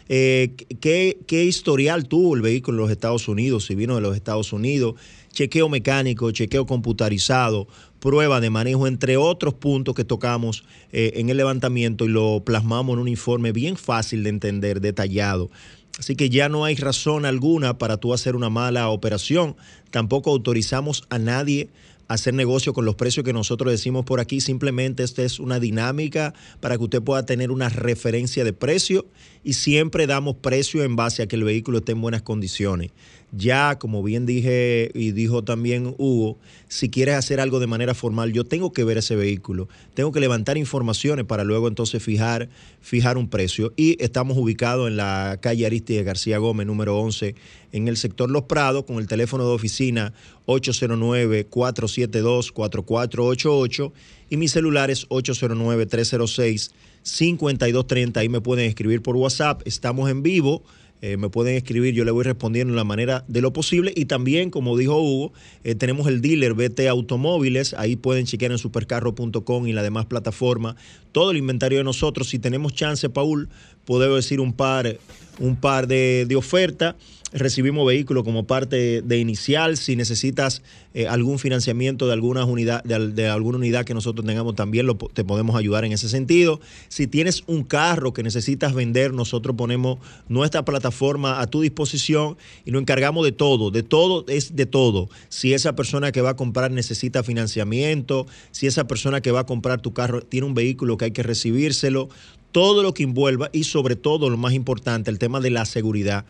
Eh, qué, qué historial tuvo el vehículo en los Estados Unidos, si vino de los Estados Unidos, chequeo mecánico, chequeo computarizado, prueba de manejo, entre otros puntos que tocamos eh, en el levantamiento y lo plasmamos en un informe bien fácil de entender, detallado. Así que ya no hay razón alguna para tú hacer una mala operación. Tampoco autorizamos a nadie a hacer negocio con los precios que nosotros decimos por aquí. Simplemente esta es una dinámica para que usted pueda tener una referencia de precio y siempre damos precio en base a que el vehículo esté en buenas condiciones. Ya, como bien dije y dijo también Hugo, si quieres hacer algo de manera formal, yo tengo que ver ese vehículo, tengo que levantar informaciones para luego entonces fijar, fijar un precio. Y estamos ubicados en la calle Aristide García Gómez, número 11, en el sector Los Prados, con el teléfono de oficina 809-472-4488 y mi celular es 809-306-5230. Ahí me pueden escribir por WhatsApp, estamos en vivo eh, me pueden escribir, yo le voy respondiendo en la manera de lo posible. Y también, como dijo Hugo, eh, tenemos el dealer BT Automóviles, ahí pueden chequear en supercarro.com y la demás plataforma todo el inventario de nosotros. Si tenemos chance, Paul, puedo decir un par, un par de, de ofertas recibimos vehículos como parte de inicial. Si necesitas eh, algún financiamiento de alguna unidad, de, alguna unidad que nosotros tengamos, también lo, te podemos ayudar en ese sentido. Si tienes un carro que necesitas vender, nosotros ponemos nuestra plataforma a tu disposición y nos encargamos de todo. De todo es de todo. Si esa persona que va a comprar necesita financiamiento, si esa persona que va a comprar tu carro tiene un vehículo que hay que recibírselo, todo lo que envuelva y sobre todo lo más importante, el tema de la seguridad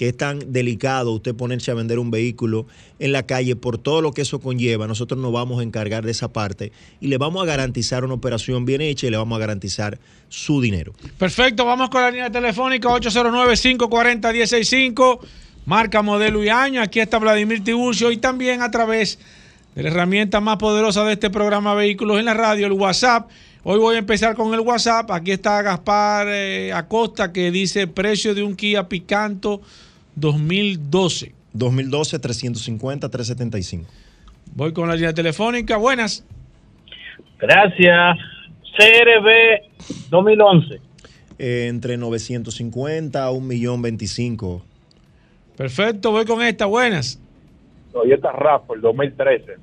que es tan delicado usted ponerse a vender un vehículo en la calle por todo lo que eso conlleva, nosotros nos vamos a encargar de esa parte y le vamos a garantizar una operación bien hecha y le vamos a garantizar su dinero. Perfecto, vamos con la línea telefónica 809-540-165, marca, modelo y año. Aquí está Vladimir Tiburcio y también a través de la herramienta más poderosa de este programa Vehículos en la Radio, el WhatsApp. Hoy voy a empezar con el WhatsApp. Aquí está Gaspar eh, Acosta que dice precio de un Kia Picanto 2012. 2012, 350, 375. Voy con la línea telefónica. Buenas. Gracias. CRB 2011. Eh, entre 950 a 1.025. Perfecto, voy con esta. Buenas. Toyota RAV4 2013.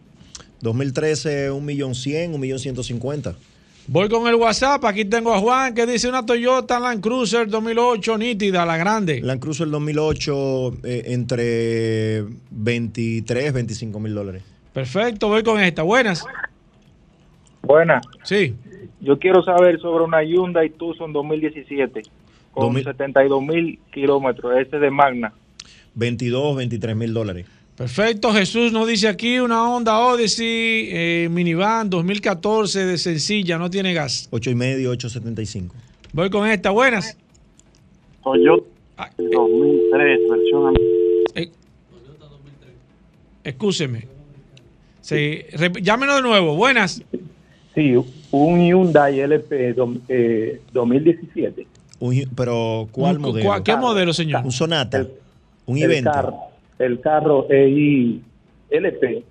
2013, 1.100.000, 1.150.000. Voy con el WhatsApp. Aquí tengo a Juan que dice una Toyota Land Cruiser 2008 nítida, la grande. Land Cruiser 2008 eh, entre 23, 25 mil dólares. Perfecto, voy con esta. Buenas. Buenas. Sí. Yo quiero saber sobre una Hyundai Tucson 2017 con 72 mil kilómetros, este de Magna. 22, 23 mil dólares. Perfecto, Jesús nos dice aquí una Honda Odyssey eh, minivan 2014 de sencilla, no tiene gas. 8 y medio, 875. Voy con esta, buenas. Toyota 2003, versión eh, Excúseme. Sí, llámenos de nuevo, buenas. Sí, un Hyundai LP 2017. Eh, pero, ¿cuál modelo? ¿Qué modelo, señor? Un Sonata. un evento. El carro, el LP.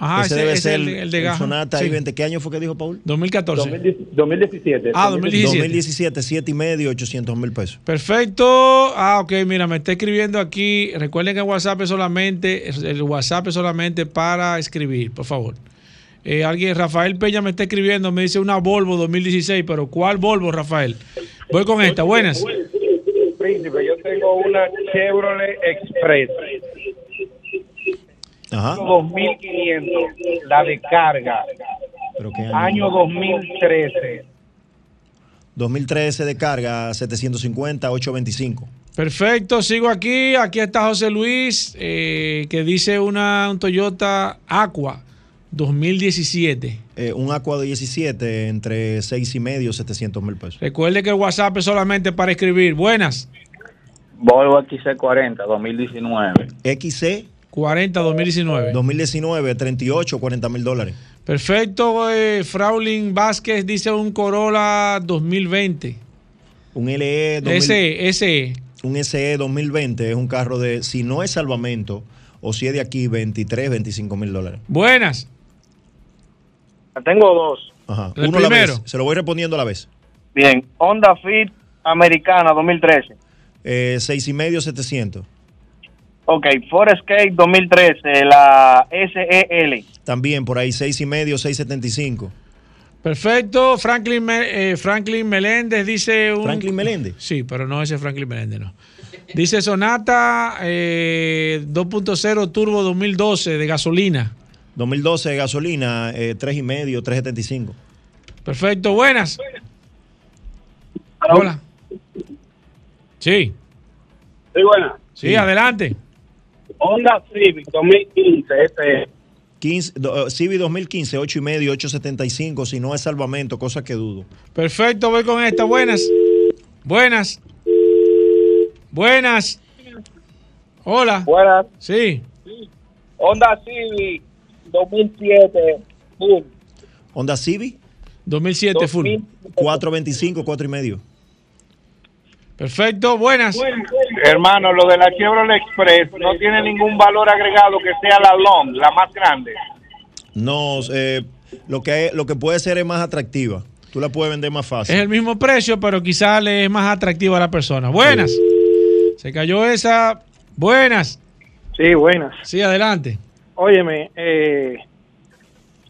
Ajá, ese, debe ser el, de Gaja. Sonata I-20. ¿Qué año fue que dijo Paul? 2014. 2017. Ah, 2017. 2017, 7 y medio, 800 mil pesos. Perfecto. Ah, ok, mira, me está escribiendo aquí. Recuerden que WhatsApp es solamente, el WhatsApp es solamente para escribir, por favor. Eh, alguien, Rafael Peña me está escribiendo, me dice una Volvo 2016, pero ¿cuál Volvo, Rafael? Voy con esta, buenas. Príncipe, yo tengo una Chevrolet Express. Ajá. 2500, la de carga. ¿Pero qué año? año 2013. 2013 de carga, 750, 825. Perfecto, sigo aquí. Aquí está José Luis, eh, que dice una, un Toyota Aqua 2017. Eh, un Aqua 17 entre 6 y medio, 700 mil pesos. Recuerde que el WhatsApp es solamente para escribir. Buenas. Volvo XC40 2019. XC 40 2019. 2019, 38, 40 mil dólares. Perfecto. Eh, Fraulin Vázquez dice un Corolla 2020. Un LE. 2000, SE, SE. Un SE 2020 es un carro de, si no es salvamento, o si es de aquí, 23, 25 mil dólares. Buenas. Tengo dos. Ajá. Uno a la vez. Se lo voy respondiendo a la vez. Bien. Honda Fit Americana 2013. Eh, seis y medio, 700. Ok, Forescape 2013, la SEL. También por ahí, seis y medio, 675. Perfecto. Franklin, eh, Franklin Meléndez dice un... ¿Franklin Meléndez? Sí, pero no ese Franklin Meléndez, no. Dice Sonata eh, 2.0 Turbo 2012 de gasolina. 2012 de gasolina, eh, 3,5, 3,75. Perfecto, buenas. Hola. Sí. Sí, buenas. Sí, adelante. Honda Civic 2015, este 15, uh, Civic 2015, 8 y medio, 875, si no es salvamento, cosa que dudo. Perfecto, voy con esta. Buenas. Buenas. Buenas. Hola. Buenas. Sí. Honda Civic 2007 full. Honda Civic 2007 full. 425, 4 y medio. Perfecto, buenas. Hermano, lo de la Chevrolet Express no tiene ningún valor agregado que sea la long, la más grande. No, eh, lo, que, lo que puede ser es más atractiva. Tú la puedes vender más fácil. Es el mismo precio, pero quizás le es más atractiva a la persona. Buenas. Se cayó esa. Buenas. Sí, buenas. Sí, adelante. Óyeme, eh,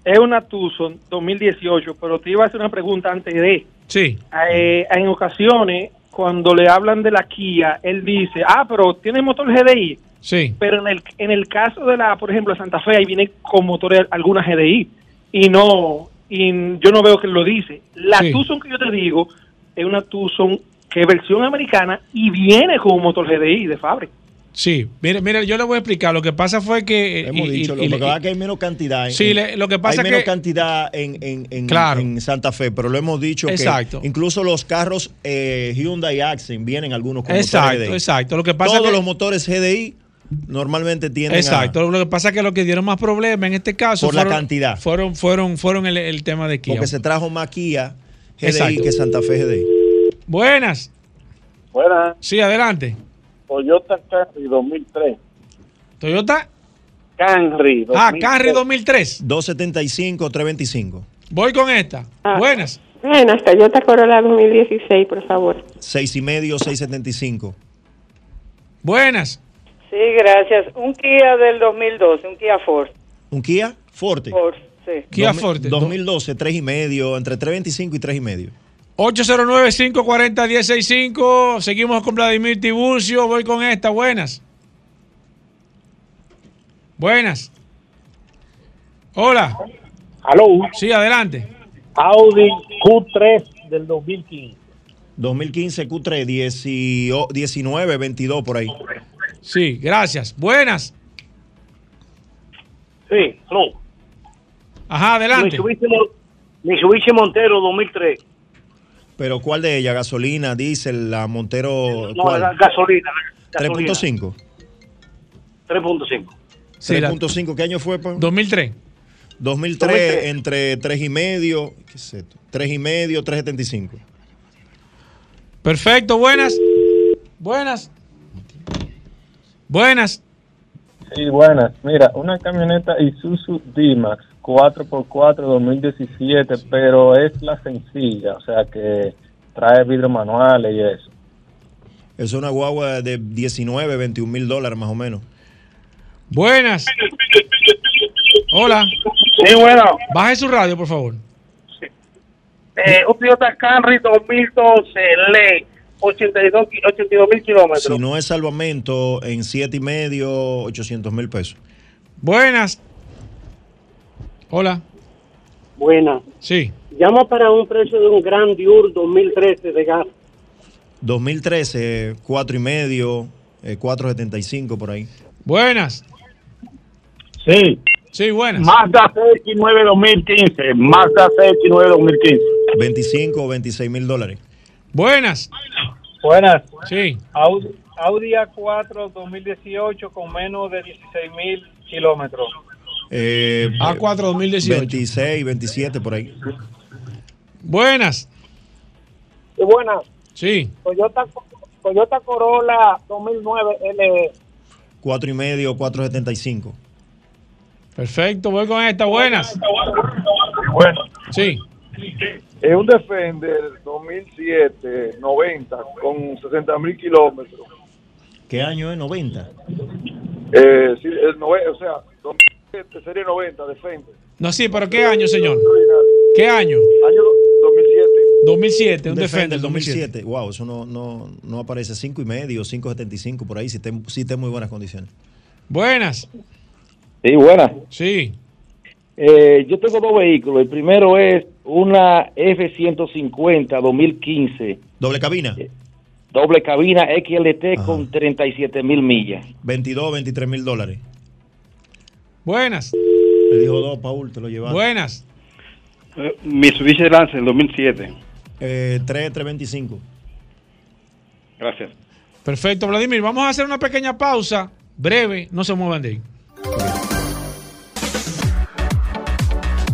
es una Tucson 2018, pero te iba a hacer una pregunta antes de. Sí. Eh, en ocasiones, cuando le hablan de la Kia, él dice, ah, pero tiene motor GDI. Sí. Pero en el, en el caso de la, por ejemplo, Santa Fe, ahí viene con motores alguna GDI. Y no, y yo no veo que él lo dice. La Sí. Tucson que yo te digo es una Tucson que es versión americana y viene con un motor GDI de fábrica. Sí, mire, mire, yo le voy a explicar. Lo que pasa fue que. Hemos y- dicho, y- lo y- que pasa es que hay menos cantidad. En, Sí, le- lo que pasa hay que- menos cantidad en, en, en- Claro. en Santa Fe, pero lo hemos dicho Exacto. que incluso los carros eh, Hyundai Accent vienen algunos con Exacto, GDI. exacto. Lo que pasa Todos que- los motores GDI normalmente tienden Exacto. Lo que pasa es que lo que dieron más problemas en este caso Por la cantidad. Fueron, fueron, fueron el, el tema de. Kia. Porque se trajo más Kia GDI Exacto. que Santa Fe GDI. Buenas. Buenas. Sí, adelante. Toyota Camry 2003. Toyota. Camry. Ah, 2003. Camry 2003. 275, 325. Voy con esta. Buenas. Buenas, Toyota Corolla 2016, por favor. 6 y medio, 675. Buenas. Sí, gracias. Un Kia del 2012, un Kia Force. ¿Un Kia? Forte. Force, sí. Kia 2000- Forte. 2012, 3 y medio, entre 325 y 3 y medio. 809-540-1065. Seguimos con Vladimir Tiburcio. Voy con esta. Buenas. Buenas. Hola. Aló. Sí, adelante. Audi Q3 del 2015. 2015 Q3, 18 19, 22 por ahí. Sí, gracias. Buenas. Sí, no. Ajá, adelante. Mitsubishi Montero 2003. Pero ¿cuál de ella? ¿Gasolina, diésel, la Montero? No, ¿cuál? la gasolina. gasolina. 3.5. 3.5. Sí, la- 3.5, ¿qué año fue? 2003. 2003, 2003. entre 3 y medio, ¿qué es esto? 3 y medio, 3.75. Perfecto, buenas. Buenas. Buenas. Sí, buenas. Mira, una camioneta Isuzu D-Max 4x4 2017, pero es la sencilla, o sea que trae vidrio manuales y eso. Es una guagua de 19, 21 mil dólares más o menos. Buenas. Hola. Sí, bueno. Baje su radio, por favor. Eh, un Toyota Camry 2012, ley, 82 ki- 82 mil kilómetros. Si no es salvamento, en 7 y medio, 800 mil pesos. Buenas. Hola. Buena. Sí. Llamo para un precio de un Grand Diur 2013 de gas. 2013, 4 y medio, eh, 4.75 por ahí. Buenas. Sí. Sí, buenas. Mazda CX9 2015. Mazda CX9 2015. 25 o 26 mil dólares. Buenas. Buenas. Sí. Audi, Audi A4 2018 con menos de 16 mil kilómetros. Eh, A4 2018. 26, 27 por ahí. Buenas. Y buena. Sí. Toyota, Toyota Corolla 2009 LE. 4 y medio, 4.75. Perfecto, voy con esta. Buenas. Bueno. Sí. Es un Defender 2007, 90, con 60 mil kilómetros. ¿Qué año es? 90. Eh, sí, el o sea, 2007, serie 90, Defender. No, sí, pero ¿qué año, señor? ¿Qué año? Año do- 2007. 2007, un Defender Defender 2007. 2007. Wow, eso no, no, no aparece. 5 y medio, 5.75 por ahí, si está, si está en muy buenas condiciones. Buenas. Sí, buenas. Sí. Eh, yo tengo dos vehículos. El primero es una F-150 2015, Doble cabina. doble cabina XLT con 37 mil millas. 22, 23 mil dólares. Buenas. Le dijo dos, Paul, te lo llevaste. Buenas. Mitsubishi Lancer 2007. Eh, 3, 325. Gracias. Perfecto, Vladimir. Vamos a hacer una pequeña pausa. Breve. No se muevan de ahí.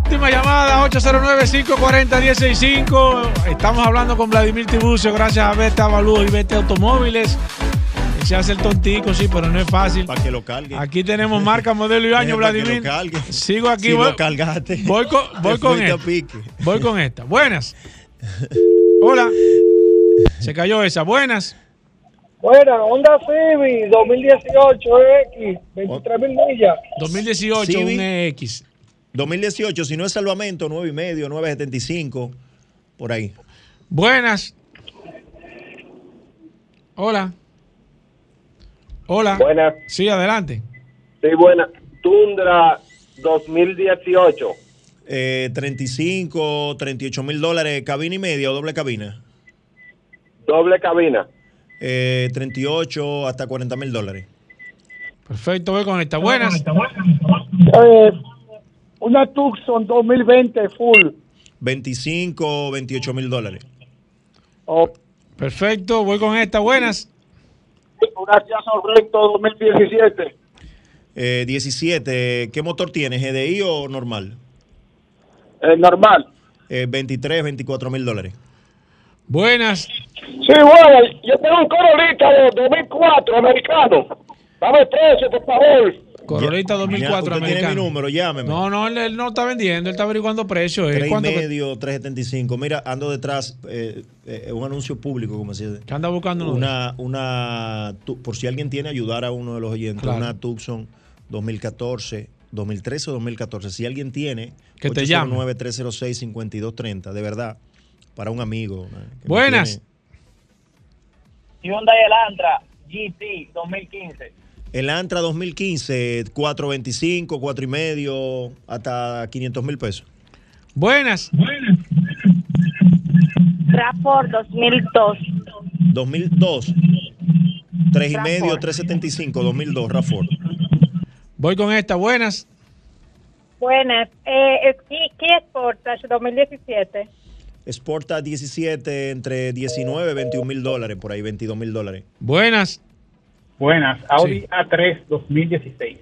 Última llamada, 809-540-165. Estamos hablando con Vladimir Tiburcio, gracias a Vete Avalúo y Vete Automóviles. Se hace el tontico, sí, pero no es fácil. Para que lo cargue. Aquí tenemos marca, modelo y año, Eh, para que Vladimir. lo cargue. Sigo aquí. Si voy, lo cargaste. voy (laughs) con, voy con esta. pique. Voy con esta. Buenas. Hola. Se cayó esa. Buenas. Buena, Honda Civic 2018 X, 23 mil millas. 2018, Civic. un X. 2018, si no es salvamento, 9 y medio, 9.75, por ahí. Buenas. Hola. Hola. Buenas. Sí, adelante. Sí, buena. Tundra 2018. Eh, 35, 38 mil dólares, cabina y media o doble cabina. Doble cabina. Eh, 38 hasta 40 mil dólares. Perfecto, voy con esta. Buenas. Eh, una Tucson 2020 full. 25, 28 mil dólares. Perfecto, voy con esta. Buenas. Una Jason Recto 2017. Eh, 17, ¿qué motor tienes? ¿GDI o normal? Eh, normal. Eh, 23, 24 mil dólares. Buenas. Sí, bueno, yo tengo un Corolita de 2004 americano. Dame precio, por favor. Corolita 2004 usted tiene mi número, llámeme. No, no, él, él no está vendiendo, él está averiguando precios. ¿eh? 3 y ¿Cuánto que- medio, 3.75. Mira, ando detrás, eh, eh, un anuncio público, como se dice. que anda buscando? Una, una, tu- por si alguien tiene, ayudar a uno de los oyentes, Claro. una Tucson 2014, 2013 o 2014. Si alguien tiene, Que te llame. 809-306-5230, de verdad, para un amigo. eh, que Buenas. Hyundai Elantra GT 2015. El Antra 2015, 425, 4 y medio, hasta 500 mil pesos. Buenas. Rapport 2002. 2002. Tres y medio, 375, 2002, Rafford. Voy con esta, buenas. Buenas. Eh, Kia Sportage 2017. Sporta 17 entre 19 y 21 mil dólares, por ahí 22 mil dólares. Buenas. Buenas. Audi A3 2016.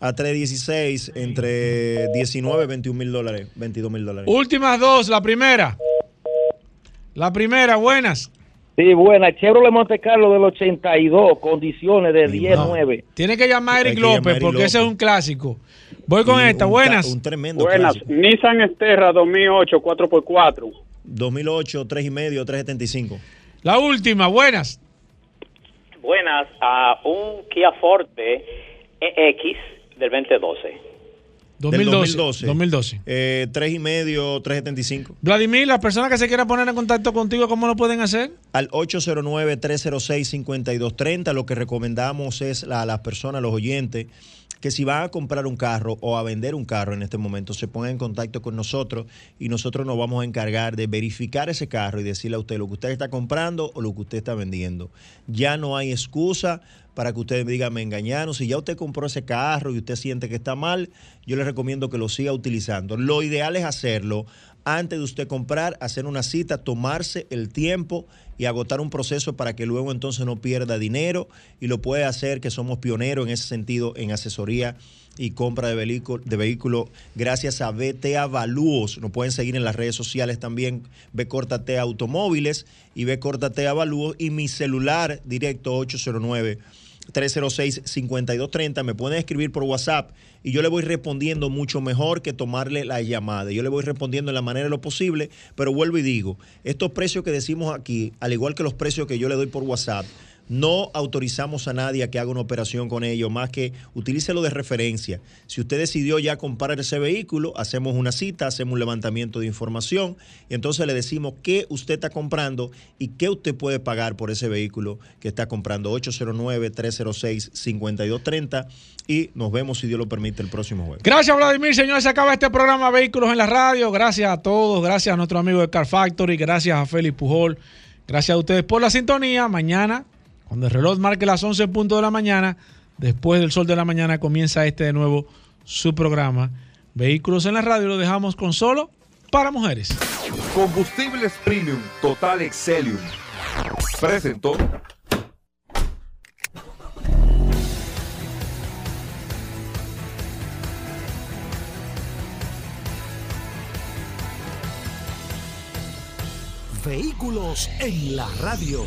A316 entre 19 y 21 mil dólares, 22 mil dólares. Últimas dos, la primera. La primera, buenas. Sí, buena. Chevrolet Monte Carlo del 82, condiciones de 10-9. Tiene que llamar a Eric López porque ese es un clásico. Voy con esta, buenas. Un tremendo Buenas. clásico. Nissan Esterra 2008, 4x4. 2008, 3 y medio, 375. La última, buenas. Buenas a un Kia Forte EX del 2012. 2012. 2012. 2012. Eh, 3 y medio, 375. Vladimir, las personas que se quieran poner en contacto contigo, ¿cómo lo pueden hacer? Al 809-306-5230, lo que recomendamos es a las personas, los oyentes, que si van a comprar un carro o a vender un carro en este momento, se pongan en contacto con nosotros y nosotros nos vamos a encargar de verificar ese carro y decirle a usted lo que usted está comprando o lo que usted está vendiendo. Ya no hay excusa para que usted diga, me engañaron. Si ya usted compró ese carro y usted siente que está mal, yo le recomiendo que lo siga utilizando. Lo ideal es hacerlo antes de usted comprar, hacer una cita, tomarse el tiempo y agotar un proceso para que luego entonces no pierda dinero y lo puede hacer, que somos pioneros en ese sentido en asesoría y compra de vehículo, de gracias a BT Avalúos. Nos pueden seguir en las redes sociales también, B Córtate Automóviles y B Córtate Avalúos y mi celular directo 809 306-5230. Me pueden escribir por WhatsApp y yo le voy respondiendo mucho mejor que tomarle la llamada. Yo le voy respondiendo en la manera de lo posible, pero vuelvo y digo, estos precios que decimos aquí, al igual que los precios que yo le doy por WhatsApp, no autorizamos a nadie a que haga una operación con ellos, más que utilícelo de referencia. Si usted decidió ya comprar ese vehículo, hacemos una cita, hacemos un levantamiento de información y entonces le decimos qué usted está comprando y qué usted puede pagar por ese vehículo que está comprando. 809-306-5230 y nos vemos, si Dios lo permite, el próximo jueves. Gracias, Vladimir. Señores, se acaba este programa Vehículos en la Radio. Gracias a todos. Gracias a nuestro amigo de Car Factory. Gracias a Félix Pujol. Gracias a ustedes por la sintonía. Mañana, cuando el reloj marque las 11 en punto de la mañana, después del sol de la mañana, comienza este de nuevo su programa. Vehículos en la Radio lo dejamos con solo para mujeres. Combustibles Premium Total Excelium. Presentó. Vehículos en la radio.